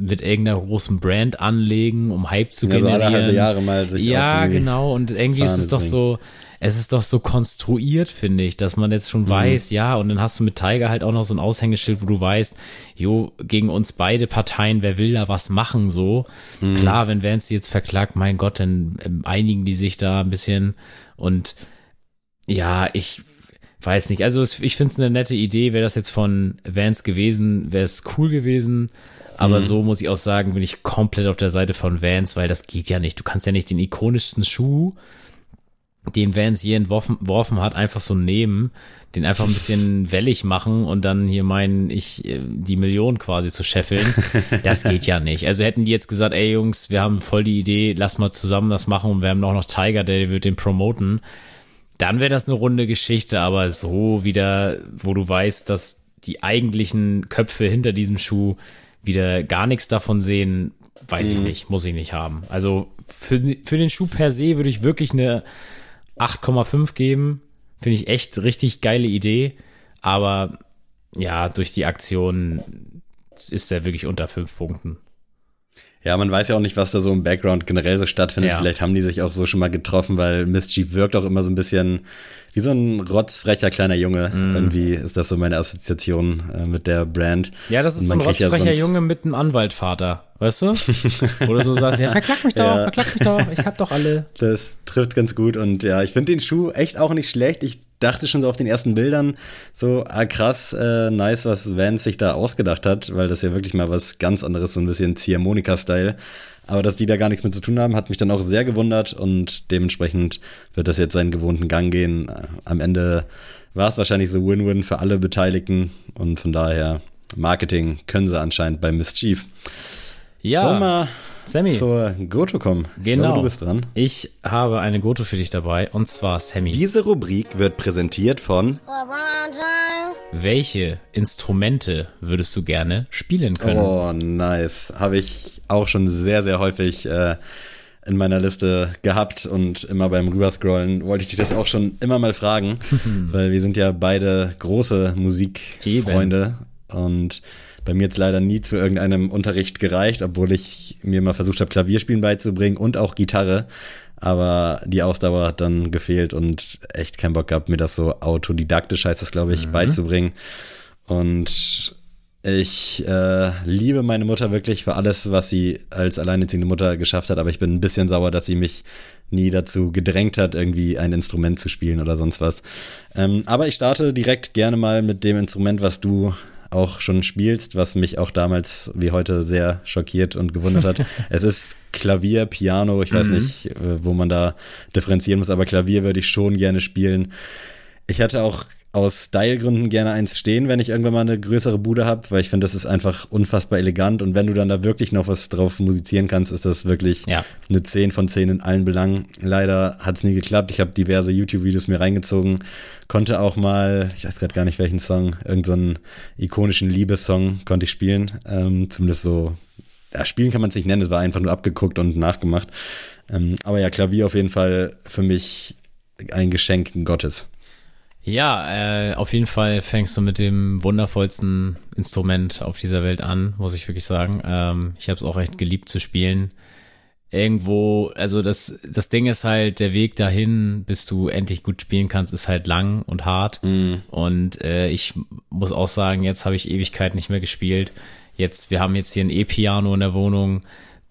mit irgendeiner großen Brand anlegen, um Hype zu Ja, so generieren. alle halbe Jahre mal sich ja, genau. Und irgendwie ist es doch bringen. so, es ist doch so konstruiert, finde ich, dass man jetzt schon Mhm. weiß, ja, und dann hast du mit Tiger halt auch noch so ein Aushängeschild, wo du weißt, jo, gegen uns beide Parteien, wer will da was machen, so. Mhm. Klar, wenn Vance die jetzt verklagt, mein Gott, dann ähm, einigen die sich da ein bisschen und ja, ich weiß nicht. Also ich finde es eine nette Idee. Wäre das jetzt von Vance gewesen, wäre es cool gewesen. Aber so muss ich auch sagen, bin ich komplett auf der Seite von Vance, weil das geht ja nicht. Du kannst ja nicht den ikonischsten Schuh, den Vance je entworfen entworfen hat, einfach so nehmen, den einfach ein bisschen wellig machen und dann hier meinen, ich äh, die Million quasi zu scheffeln. Das geht ja nicht. Also hätten die jetzt gesagt, ey Jungs, wir haben voll die Idee, lass mal zusammen das machen und wir haben auch noch Tiger, der wird den promoten dann wäre das eine runde Geschichte, aber so wieder, wo du weißt, dass die eigentlichen Köpfe hinter diesem Schuh wieder gar nichts davon sehen, weiß ich nicht, muss ich nicht haben. Also für, für den Schuh per se würde ich wirklich eine 8,5 geben. Finde ich echt richtig geile Idee. Aber ja, durch die Aktion ist er wirklich unter fünf Punkten. Ja, man weiß ja auch nicht, was da so im Background generell so stattfindet. Ja. Vielleicht haben die sich auch so schon mal getroffen, weil Mischief wirkt auch immer so ein bisschen wie so ein rotzfrecher kleiner Junge. Mhm. Irgendwie ist das so meine Assoziation äh, mit der Brand. Ja, das ist so ein ja rotzfrecher sonst- Junge mit einem Anwaltvater, weißt du? Oder so sagst, ja, verklag mich doch, Ja. verklag mich doch, ich hab doch alle. Das trifft ganz gut und ja, ich finde den Schuh echt auch nicht schlecht. Ich dachte schon so auf den ersten Bildern so, ah krass, äh, nice, was Vance sich da ausgedacht hat, weil das ja wirklich mal was ganz anderes, so ein bisschen Ziehharmonika-Style. Aber dass die da gar nichts mit zu tun haben, hat mich dann auch sehr gewundert und dementsprechend wird das jetzt seinen gewohnten Gang gehen. Am Ende war es wahrscheinlich so Win-Win für alle Beteiligten und von daher Marketing können sie anscheinend bei Mischief. Wollen wir Ja, Sammy, zur Goto kommen? Ich genau. glaube, du bist dran. Ich habe eine Goto für dich dabei und zwar Sammy. Diese Rubrik wird präsentiert von. Welche Instrumente würdest du gerne spielen können? Oh, nice. Habe ich auch schon sehr, sehr häufig äh, in meiner Liste gehabt und immer beim Rüberscrollen wollte ich dich das auch schon immer mal fragen, weil wir sind ja beide große Musikfreunde und bei mir jetzt leider nie zu irgendeinem Unterricht gereicht, obwohl ich mir mal versucht habe, Klavierspielen beizubringen und auch Gitarre. Aber die Ausdauer hat dann gefehlt und echt keinen Bock gehabt, mir das so autodidaktisch heißt das, glaube ich, beizubringen. Und ich äh, liebe meine Mutter wirklich für alles, was sie als alleinerziehende Mutter geschafft hat, aber ich bin ein bisschen sauer, dass sie mich nie dazu gedrängt hat, irgendwie ein Instrument zu spielen oder sonst was. Ähm, aber ich starte direkt gerne mal mit dem Instrument, was du auch schon spielst, was mich auch damals wie heute sehr schockiert und gewundert hat. es ist Klavier, Piano, ich weiß nicht, äh, wo man da differenzieren muss, aber Klavier würde ich schon gerne spielen. Ich hätte auch aus Stylegründen gerne eins stehen, wenn ich irgendwann mal eine größere Bude habe, weil ich finde, das ist einfach unfassbar elegant und wenn du dann da wirklich noch was drauf musizieren kannst, ist das wirklich Ja. eine 10 von 10 in allen Belangen. Leider hat es nie geklappt. Ich habe diverse YouTube-Videos mir reingezogen, konnte auch mal, ich weiß gerade gar nicht welchen Song, irgendeinen ikonischen Liebessong konnte ich spielen. Ähm, zumindest so, ja, spielen kann man es nicht nennen, es war einfach nur abgeguckt und nachgemacht. Ähm, aber ja, Klavier auf jeden Fall für mich ein Geschenk Gottes. Ja, äh, auf jeden Fall fängst du mit dem wundervollsten Instrument auf dieser Welt an, muss ich wirklich sagen. Ähm, ich habe es auch echt geliebt zu spielen. Irgendwo, also das, das Ding ist halt, der Weg dahin, bis du endlich gut spielen kannst, ist halt lang und hart. Mm. Und äh, ich muss auch sagen, jetzt habe ich Ewigkeit nicht mehr gespielt. Jetzt, wir haben jetzt hier ein E-Piano in der Wohnung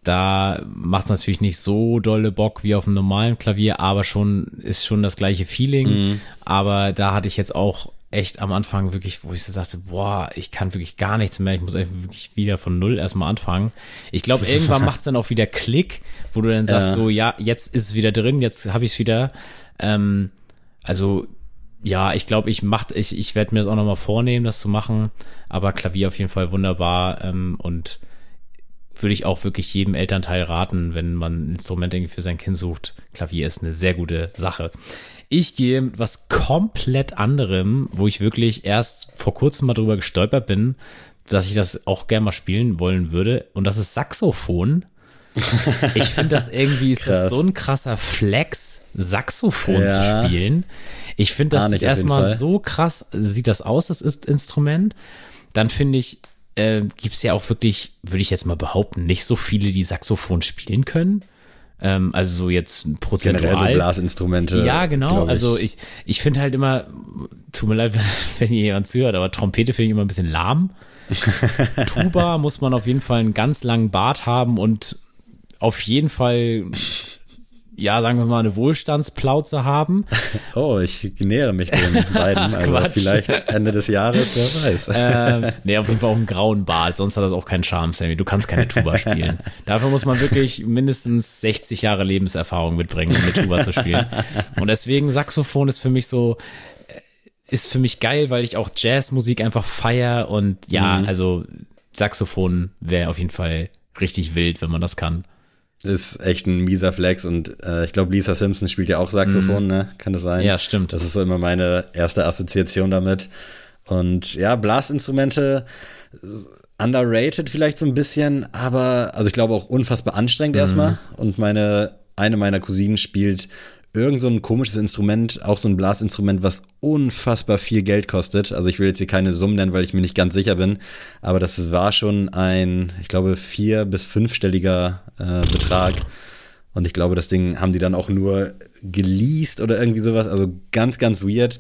da macht es natürlich nicht so dolle Bock wie auf einem normalen Klavier, aber schon ist schon das gleiche Feeling. Mhm. Aber da hatte ich jetzt auch echt am Anfang wirklich, wo ich so dachte, boah, ich kann wirklich gar nichts mehr, ich muss einfach wirklich wieder von null erstmal anfangen. Ich glaube, irgendwann macht es dann auch wieder Klick, wo du dann sagst, Ja. so, ja, jetzt ist es wieder drin, jetzt habe ich es wieder. Ähm, also ja, ich glaube, ich mach, ich, ich werde mir das auch nochmal vornehmen, das zu machen. Aber Klavier auf jeden Fall wunderbar ähm, und würde ich auch wirklich jedem Elternteil raten, wenn man ein Instrument irgendwie für sein Kind sucht. Klavier ist eine sehr gute Sache. Ich gehe mit was komplett anderem, wo ich wirklich erst vor kurzem mal drüber gestolpert bin, dass ich das auch gerne mal spielen wollen würde. Und das ist Saxophon. Ich finde das irgendwie, ist das so ein krasser Flex, Saxophon Ja. zu spielen. Ich finde, das sieht erstmal so krass, sieht das aus, das ist Instrument. Dann finde ich, äh, gibt es ja auch wirklich, würde ich jetzt mal behaupten, nicht so viele, die Saxophon spielen können. Ähm, also so jetzt prozentual. Generell so Blasinstrumente. Ja, genau. glaub Also ich, ich finde halt immer, tut mir leid, wenn, hier jemand zuhört, aber Trompete finde ich immer ein bisschen lahm. Tuba muss man auf jeden Fall einen ganz langen Bart haben und auf jeden Fall, ja, sagen wir mal, eine Wohlstandsplauze haben. Oh, ich nähere mich den beiden. Also Quatsch. vielleicht Ende des Jahres, wer weiß. ähm, nee, auf jeden Fall auch einen grauen Bart, sonst hat das auch keinen Charme, Sammy. Du kannst keine Tuba spielen. Dafür muss man wirklich mindestens 60 Jahre Lebenserfahrung mitbringen, um mit Tuba zu spielen. Und deswegen Saxophon ist für mich so, äh, ist für mich geil, weil ich auch Jazzmusik einfach feier und ja, also Saxophon wäre auf jeden Fall richtig wild, wenn man das kann. Ist echt ein mieser Flex und äh, ich glaube, Lisa Simpson spielt ja auch Saxophon, ne? Kann das sein? Mhm. Ja, stimmt. Das ist so immer meine erste Assoziation damit. Und ja, Blasinstrumente underrated vielleicht so ein bisschen, aber also ich glaube auch unfassbar anstrengend Mhm. erstmal. Und meine, eine meiner Cousinen spielt irgend so ein komisches Instrument, auch so ein Blasinstrument, was unfassbar viel Geld kostet. Also ich will jetzt hier keine Summen nennen, weil ich mir nicht ganz sicher bin, aber das war schon ein, ich glaube, vier- bis fünfstelliger äh, Betrag. Und ich glaube, das Ding haben die dann auch nur geleast oder irgendwie sowas. Also ganz, ganz weird.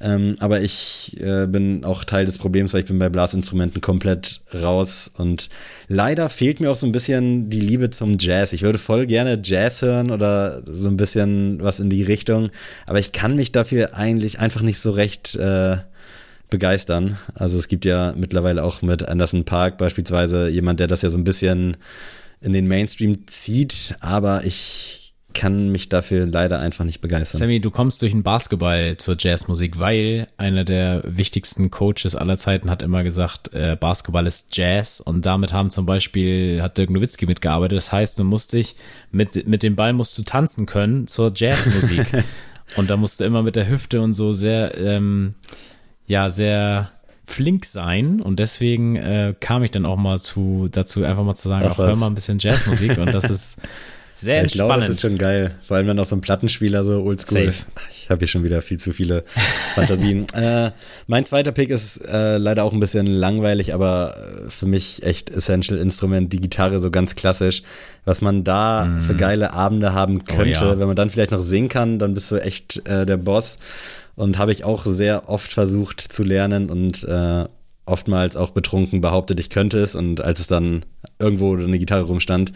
Ähm, aber ich äh, bin auch Teil des Problems, weil ich bin bei Blasinstrumenten komplett raus. Und leider fehlt mir auch so ein bisschen die Liebe zum Jazz. Ich würde voll gerne Jazz hören oder so ein bisschen was in die Richtung. Aber ich kann mich dafür eigentlich einfach nicht so recht äh, begeistern. Also es gibt ja mittlerweile auch mit Anderson Park beispielsweise jemand, der das ja so ein bisschen in den Mainstream zieht, aber ich kann mich dafür leider einfach nicht begeistern. Sammy, du kommst durch den Basketball zur Jazzmusik, weil einer der wichtigsten Coaches aller Zeiten hat immer gesagt, äh, Basketball ist Jazz und damit haben zum Beispiel, hat Dirk Nowitzki mitgearbeitet. Das heißt, du musst dich, mit, mit dem Ball musst du tanzen können zur Jazzmusik. und da musst du immer mit der Hüfte und so sehr, ähm, ja, sehr flink sein und deswegen äh, kam ich dann auch mal zu dazu einfach mal zu sagen, Ach ach, hör mal ein bisschen Jazzmusik und das ist sehr ich glaube, das ist schon geil. Vor allem dann auch so ein Plattenspieler, so oldschool. Safe. Ich habe hier schon wieder viel zu viele Fantasien. äh, mein zweiter Pick ist äh, leider auch ein bisschen langweilig, aber äh, für mich echt Essential Instrument, die Gitarre so ganz klassisch. Was man da für geile Abende haben könnte. Oh ja. wenn man dann vielleicht noch singen kann, dann bist du echt äh, der Boss. Und habe ich auch sehr oft versucht zu lernen und äh, oftmals auch betrunken behauptet, ich könnte es. Und als es dann irgendwo eine Gitarre rumstand,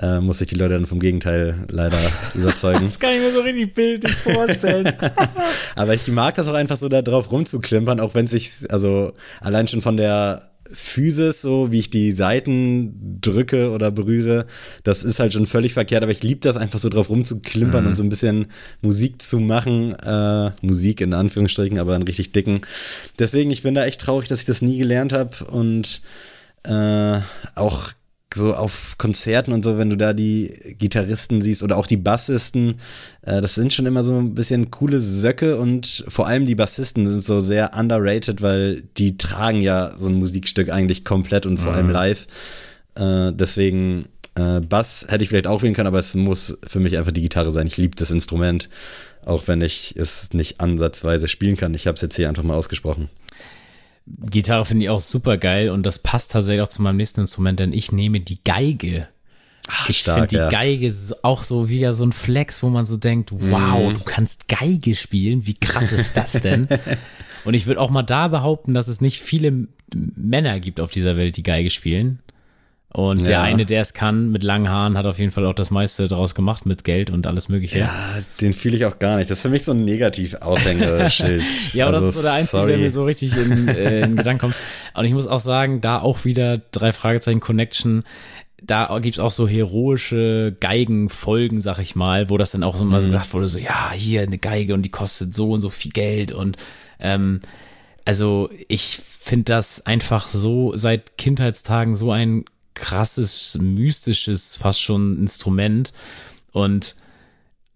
äh, musste ich die Leute dann vom Gegenteil leider überzeugen. Das kann ich mir so richtig bildlich vorstellen. Aber ich mag das auch einfach so da drauf rumzuklimpern, auch wenn es sich, also allein schon von der Physis, so wie ich die Seiten drücke oder berühre, das ist halt schon völlig verkehrt, aber ich liebe das einfach so drauf rumzuklimpern und so ein bisschen Musik zu machen. Äh, Musik in Anführungsstrichen, aber einen richtig dicken. Deswegen, ich bin da echt traurig, dass ich das nie gelernt habe und äh, auch so auf Konzerten und so, wenn du da die Gitarristen siehst oder auch die Bassisten, äh, das sind schon immer so ein bisschen coole Söcke und vor allem die Bassisten sind so sehr underrated, weil die tragen ja so ein Musikstück eigentlich komplett und vor allem live. Äh, deswegen Äh, Bass hätte ich vielleicht auch wählen können, aber es muss für mich einfach die Gitarre sein. Ich liebe das Instrument, auch wenn ich es nicht ansatzweise spielen kann. Ich habe es jetzt hier einfach mal ausgesprochen. Gitarre finde ich auch super geil und das passt tatsächlich auch zu meinem nächsten Instrument, denn ich nehme die Geige. Ach, ich finde die ja. Geige auch so wieder so ein Flex, wo man so denkt, wow, mm. du kannst Geige spielen, wie krass ist das denn? und ich würde auch mal da behaupten, dass es nicht viele Männer gibt auf dieser Welt, die Geige spielen. Und ja. der eine, der es kann, mit langen Haaren, hat auf jeden Fall auch das meiste draus gemacht mit Geld und alles Mögliche. Ja, den fühle ich auch gar nicht. Das ist für mich so ein negativ Aushängeschild. ja, aber also, das ist so der einzige, sorry. der mir so richtig in, äh, in Gedanken kommt. Und ich muss auch sagen, da auch wieder drei Fragezeichen Connection. Da gibt's auch so heroische Geigenfolgen, sag ich mal, wo das dann auch so mal mhm. gesagt wurde, so, ja, hier eine Geige und die kostet so und so viel Geld und ähm, also ich finde das einfach so seit Kindheitstagen so ein krasses, mystisches, fast schon Instrument. Und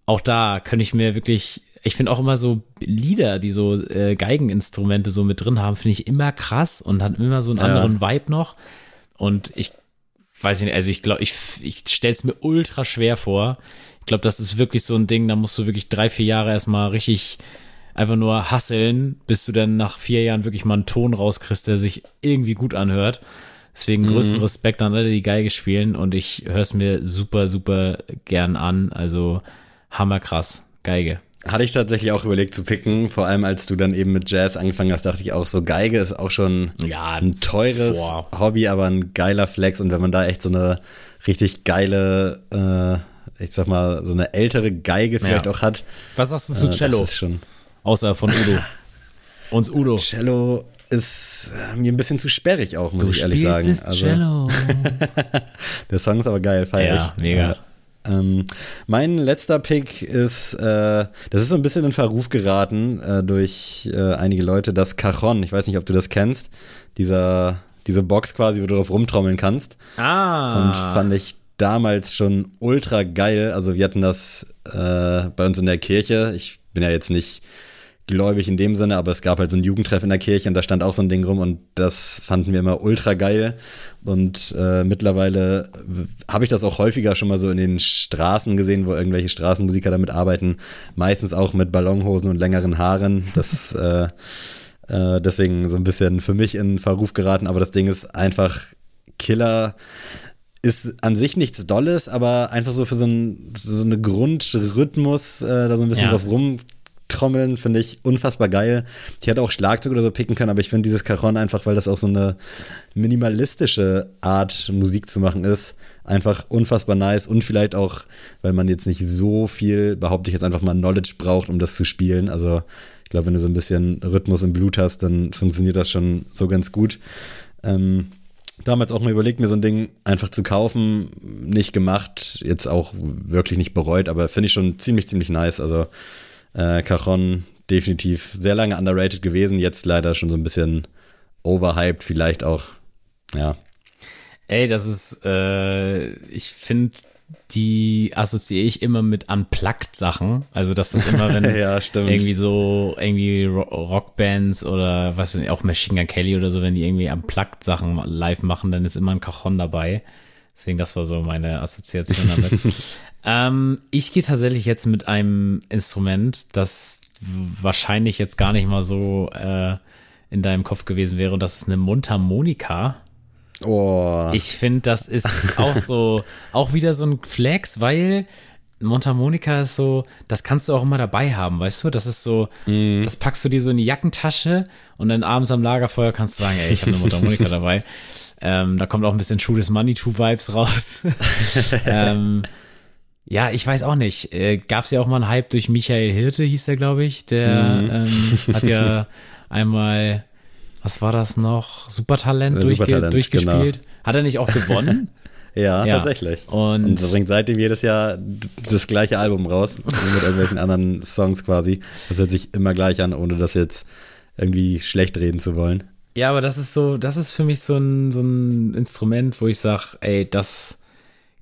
auch da könnte ich mir wirklich, ich finde auch immer so Lieder, die so äh, Geigeninstrumente so mit drin haben, finde ich immer krass und hat immer so einen anderen ja. Vibe noch. Und ich weiß nicht, also ich glaube, ich, ich stelle es mir ultra schwer vor. Ich glaube, das ist wirklich so ein Ding, da musst du wirklich drei, vier Jahre erstmal richtig einfach nur hasseln, bis du dann nach vier Jahren wirklich mal einen Ton rauskriegst, der sich irgendwie gut anhört. Deswegen mhm. größten Respekt an alle, die Geige spielen und ich höre es mir super, super gern an. Also hammerkrass, Geige. Hatte ich tatsächlich auch überlegt zu picken, vor allem als du dann eben mit Jazz angefangen hast, dachte ich auch so, Geige ist auch schon ja, ein teures boah. Hobby, aber ein geiler Flex und wenn man da echt so eine richtig geile, äh, ich sag mal, so eine ältere Geige vielleicht ja. auch hat. Was sagst du zu äh, Cello? Das ist schon Außer von Udo. Uns Udo. Cello ist äh, mir ein bisschen zu sperrig auch, muss du ich ehrlich sagen. Also, Cello. der Song ist aber geil, feier ja, ich. mega. Ähm, mein letzter Pick ist, äh, das ist so ein bisschen in Verruf geraten äh, durch äh, einige Leute, das Cajon. Ich weiß nicht, ob du das kennst. Dieser, diese Box quasi, wo du drauf rumtrommeln kannst. Ah. Und fand ich damals schon ultra geil. Also wir hatten das äh, bei uns in der Kirche. Ich bin ja jetzt nicht gläubig in dem Sinne, aber es gab halt so ein Jugendtreff in der Kirche und da stand auch so ein Ding rum und das fanden wir immer ultra geil. Und äh, mittlerweile habe ich das auch häufiger schon mal so in den Straßen gesehen, wo irgendwelche Straßenmusiker damit arbeiten. Meistens auch mit Ballonhosen und längeren Haaren. Das äh, äh, deswegen so ein bisschen für mich in Verruf geraten, aber das Ding ist einfach Killer ist an sich nichts Dolles, aber einfach so für so, ein, so eine Grundrhythmus äh, da so ein bisschen ja. drauf rum Trommeln finde ich unfassbar geil. Ich hätte auch Schlagzeug oder so picken können, aber ich finde dieses Cajon einfach, weil das auch so eine minimalistische Art Musik zu machen ist, einfach unfassbar nice und vielleicht auch, weil man jetzt nicht so viel, behaupte ich jetzt einfach mal, Knowledge braucht, um das zu spielen. Also ich glaube, wenn du so ein bisschen Rhythmus im Blut hast, dann funktioniert das schon so ganz gut. Ähm, damals auch mal überlegt, mir so ein Ding einfach zu kaufen. Nicht gemacht, jetzt auch wirklich nicht bereut, aber finde ich schon ziemlich, ziemlich nice. Also äh, Cajon definitiv sehr lange underrated gewesen, jetzt leider schon so ein bisschen overhyped, vielleicht auch, ja. Ey, das ist, äh, ich finde, die assoziiere ich immer mit Unplugged-Sachen. Also, das ist immer, wenn ja, irgendwie so, irgendwie Rockbands oder was auch Machine Gun Kelly oder so, wenn die irgendwie Unplugged-Sachen live machen, dann ist immer ein Cajon dabei. Deswegen, das war so meine Assoziation damit. ähm, ich gehe tatsächlich jetzt mit einem Instrument, das wahrscheinlich jetzt gar nicht mal so äh, in deinem Kopf gewesen wäre. Und das ist eine Mundharmonika. Oh. Ich finde, das ist auch so, auch wieder so ein Flex, weil Mundharmonika ist so, das kannst du auch immer dabei haben, weißt du? Das ist so, mm. das packst du dir so in die Jackentasche und dann abends am Lagerfeuer kannst du sagen, ey, ich habe eine Mundharmonika dabei. Ähm, da kommt auch ein bisschen True This Money Two Vibes raus. ähm, ja, ich weiß auch nicht. Äh, Gab es ja auch mal einen Hype durch Michael Hirte, hieß der, glaube ich. Der mhm. ähm, hat ja einmal, was war das noch? Supertalent, durchge Supertalent durchgespielt. Genau. Hat er nicht auch gewonnen? ja, ja, tatsächlich. Und, und bringt seitdem jedes Jahr das gleiche Album raus, mit irgendwelchen anderen Songs quasi. Das hört sich immer gleich an, ohne das jetzt irgendwie schlecht reden zu wollen. Ja, aber das ist so, das ist für mich so ein, so ein Instrument, wo ich sage, ey, das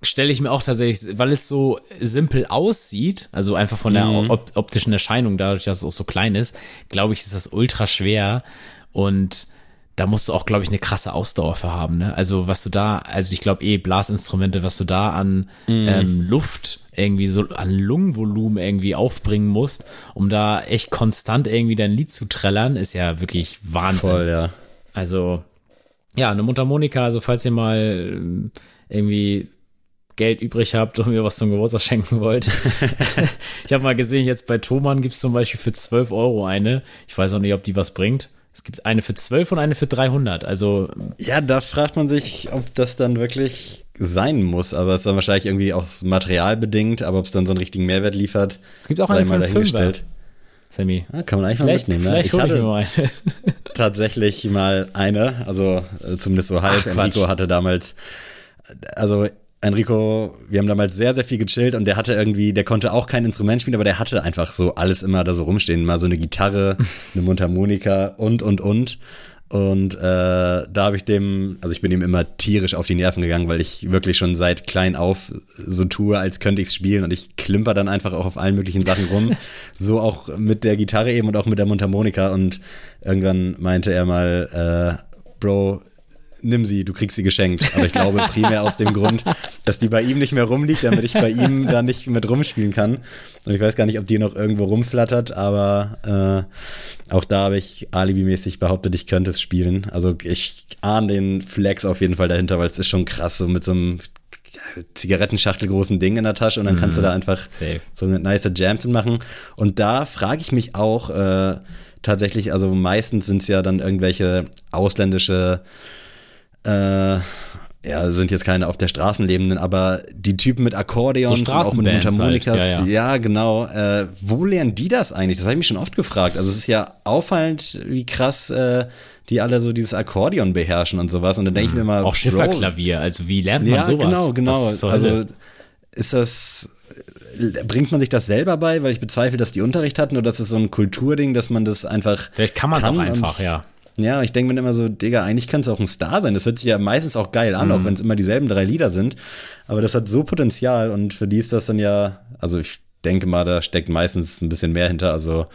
stelle ich mir auch tatsächlich, weil es so simpel aussieht, also einfach von der mhm. op optischen Erscheinung, dadurch, dass es auch so klein ist, glaube ich, ist das ultra schwer und da musst du auch, glaube ich, eine krasse Ausdauer für haben. Ne? Also was du da, also ich glaube eh Blasinstrumente, was du da an Mhm. ähm, Luft irgendwie so an Lungenvolumen irgendwie aufbringen musst, um da echt konstant irgendwie dein Lied zu trällern, ist ja wirklich Wahnsinn. Voll, ja. Also, ja, eine Mundharmonika, also falls ihr mal ähm, irgendwie Geld übrig habt und mir was zum Geburtstag schenken wollt. ich habe mal gesehen, jetzt bei Thomann gibt es zum Beispiel für 12 Euro eine. Ich weiß auch nicht, ob die was bringt. Es gibt eine für 12 und eine für 300. Also. Ja, da fragt man sich, ob das dann wirklich sein muss. Aber es ist dann wahrscheinlich irgendwie auch materialbedingt. Aber ob es dann so einen richtigen Mehrwert liefert, es gibt auch eine mal dahingestellt. 5 Sammy. Ja, kann man eigentlich mal Vielleicht, mitnehmen. Ne? Ich ich hatte mir mal eine. tatsächlich mal eine, also äh, zumindest so halb. Ach, Quatsch. Enrico hatte damals, also Enrico, wir haben damals sehr, sehr viel gechillt und der hatte irgendwie, der konnte auch kein Instrument spielen, aber der hatte einfach so alles immer da so rumstehen. Mal so eine Gitarre, eine Mundharmonika und, und, und. Und äh, da habe ich dem, also ich bin ihm immer tierisch auf die Nerven gegangen, weil ich wirklich schon seit klein auf so tue, als könnte ich es spielen und ich klimper dann einfach auch auf allen möglichen Sachen rum. so auch mit der Gitarre eben und auch mit der Mundharmonika und irgendwann meinte er mal, äh, Bro, nimm sie, du kriegst sie geschenkt. Aber ich glaube primär aus dem Grund, dass die bei ihm nicht mehr rumliegt, damit ich bei ihm da nicht mit rumspielen kann. Und ich weiß gar nicht, ob die noch irgendwo rumflattert, aber äh, auch da habe ich alibimäßig behauptet, ich könnte es spielen. Also ich ahne den Flex auf jeden Fall dahinter, weil es ist schon krass, so mit so einem Zigarettenschachtel großen Ding in der Tasche und dann kannst du da einfach Safe. so eine nice Jam zu machen. Und da frage ich mich auch äh, tatsächlich, also meistens sind es ja dann irgendwelche ausländische äh, ja, sind jetzt keine auf der Straßen lebenden, aber die Typen mit Akkordeons So und auch mit Straßenbands Mundharmonikas, halt, ja, ja. genau. Äh, wo lernen die das eigentlich? Das habe ich mich schon oft gefragt. Also es ist ja auffallend, wie krass äh, die alle so dieses Akkordeon beherrschen und sowas. Und dann denke ich mir mal, Auch Schifferklavier. Also wie lernt man ja, sowas? genau, genau. Also ist das, bringt man sich das selber bei, weil ich bezweifle, dass die Unterricht hatten, oder ist es so ein Kulturding, dass man das einfach. Vielleicht kann man es auch einfach, ja. Ja, ich denke mir immer so, Digga, eigentlich könnte es auch ein Star sein. Das hört sich ja meistens auch geil an, Mhm. auch wenn es immer dieselben drei Lieder sind. Aber das hat so Potenzial und für die ist das dann ja, also ich denke mal, da steckt meistens ein bisschen mehr hinter. Also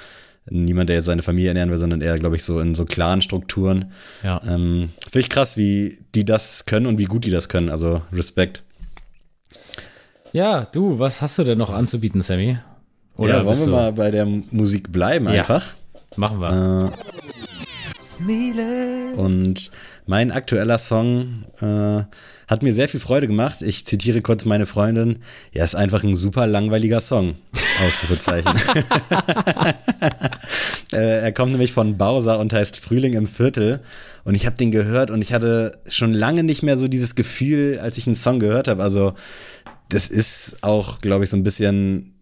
niemand, der jetzt seine Familie ernähren will, sondern eher, glaube ich, so in so klaren Strukturen. Ja. Ähm, Finde ich krass, wie die das können und wie gut die das können. Also Respekt. Ja, du, was hast du denn noch anzubieten, Sammy? Oder ja, wollen wir du, mal bei der Musik bleiben Ja. einfach? Machen wir. Äh, und mein aktueller Song äh, hat mir sehr viel Freude gemacht. Ich zitiere kurz meine Freundin. Ja, ist einfach ein super langweiliger Song. Ausrufezeichen. äh, er kommt nämlich von Bowser und heißt Frühling im Viertel. Und ich habe den gehört und ich hatte schon lange nicht mehr so dieses Gefühl, als ich einen Song gehört habe. Also das ist auch, glaube ich, so ein bisschen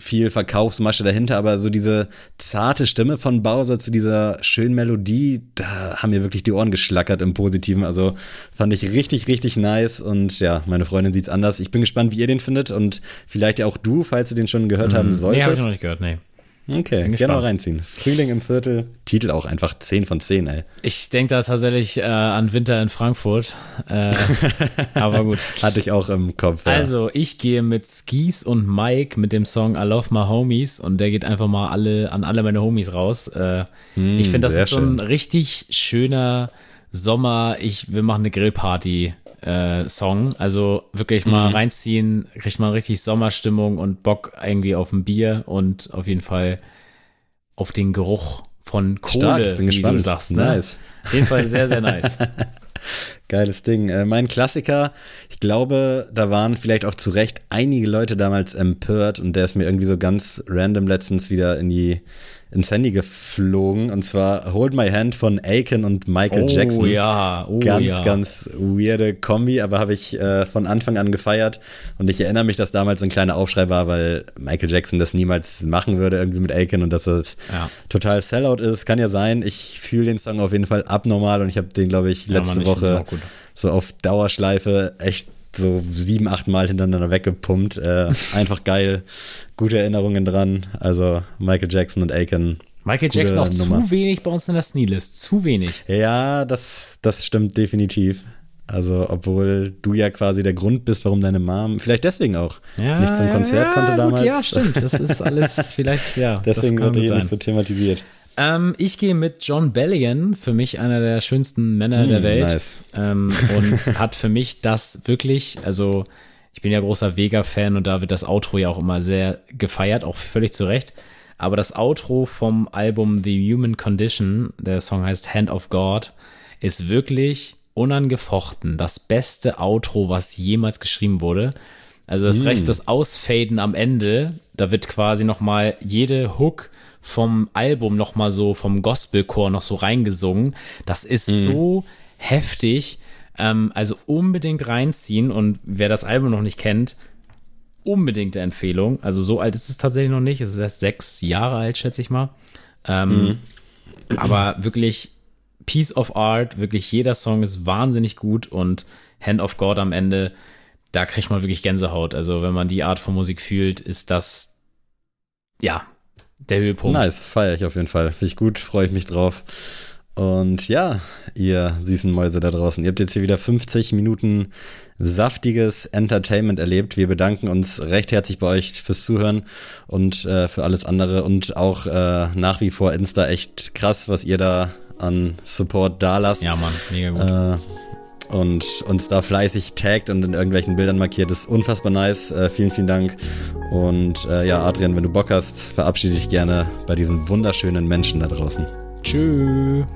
viel Verkaufsmasche dahinter, aber so diese zarte Stimme von Bowser zu dieser schönen Melodie, da haben mir wirklich die Ohren geschlackert im Positiven. Also fand ich richtig, richtig nice und ja, meine Freundin sieht's anders. Ich bin gespannt, wie ihr den findet und vielleicht ja auch du, falls du den schon gehört haben Nee, habe solltest. ich noch nicht gehört, nee. Okay, gerne mal reinziehen. Frühling im Viertel, Titel auch einfach 10 von 10, ey. Ich denke da tatsächlich äh, an Winter in Frankfurt. Äh, aber gut. Hatte ich auch im Kopf. Ja. Also, ich gehe mit Skis und Mike mit dem Song I Love My Homies und der geht einfach mal alle an alle meine Homies raus. Äh, ich finde, das ist so ein schön. richtig schöner Sommer. Ich, wir machen eine Grillparty. Äh, Song, also wirklich mal Mhm. reinziehen, kriegt man richtig Sommerstimmung und Bock irgendwie auf ein Bier und auf jeden Fall auf den Geruch von Kohle, Stark, ich bin wie gespannt. du sagst. Ne? Nice. Auf jeden Fall sehr, sehr nice. Geiles Ding. Äh, mein Klassiker, ich glaube, da waren vielleicht auch zu Recht einige Leute damals empört und der ist mir irgendwie so ganz random letztens wieder in die ins Handy geflogen und zwar Hold My Hand von Aiken und Michael oh Jackson. ja, oh ganz, ja. ganz weirde Kombi, aber habe ich äh, von Anfang an gefeiert. Und ich erinnere mich, dass damals ein kleiner Aufschrei war, weil Michael Jackson das niemals machen würde, irgendwie mit Aiken und dass das Ja. total Sellout ist. Kann ja sein. Ich fühle den Song auf jeden Fall abnormal und ich habe den, glaube ich, Ja, letzte Mann, ich Woche so auf Dauerschleife echt so sieben, acht Mal hintereinander weggepumpt. Äh, einfach geil. Gute Erinnerungen dran. Also Michael Jackson und Aiken. Michael Jackson auch Nummer. zu wenig bei uns in der Sneelist. Zu wenig. Ja, das, das stimmt definitiv. Also, obwohl du ja quasi der Grund bist, warum deine Mom, vielleicht deswegen auch, Ja, nicht zum Konzert ja, konnte gut, damals. Ja, stimmt. Das ist alles vielleicht, ja. Deswegen gut hier nicht so thematisiert. Ähm, ich gehe mit John Bellion, für mich einer der schönsten Männer der Welt. nice. Ähm, und hat für mich das wirklich, also ich bin ja großer Vega-Fan und da wird das Outro ja auch immer sehr gefeiert, auch völlig zu Recht. Aber das Outro vom Album The Human Condition, der Song heißt Hand of God, ist wirklich unangefochten das beste Outro, was jemals geschrieben wurde. Also das recht das Ausfaden am Ende, da wird quasi noch mal jede Hook vom Album noch mal so vom Gospelchor noch so reingesungen. Das ist so heftig. Ähm, also unbedingt reinziehen und wer das Album noch nicht kennt, unbedingte Empfehlung. Also so alt ist es tatsächlich noch nicht. Es ist erst sechs Jahre alt, schätze ich mal. Ähm, Aber wirklich Piece of Art, wirklich jeder Song ist wahnsinnig gut und Hand of God am Ende, da kriegt man wirklich Gänsehaut. Also wenn man die Art von Musik fühlt, ist das ja der Höhepunkt. Nice, feiere ich auf jeden Fall. Finde ich gut, freue ich mich drauf. Und ja, ihr süßen Mäuse da draußen, ihr habt jetzt hier wieder 50 Minuten saftiges Entertainment erlebt. Wir bedanken uns recht herzlich bei euch fürs Zuhören und äh, für alles andere und auch äh, nach wie vor Insta echt krass, was ihr da an Support da lasst. Ja, Mann, mega gut. Äh, und uns da fleißig taggt und in irgendwelchen Bildern markiert. Das ist unfassbar nice. Äh, vielen, vielen Dank. Und äh, ja, Adrian, wenn du Bock hast, verabschiede dich gerne bei diesen wunderschönen Menschen da draußen. Tschüss.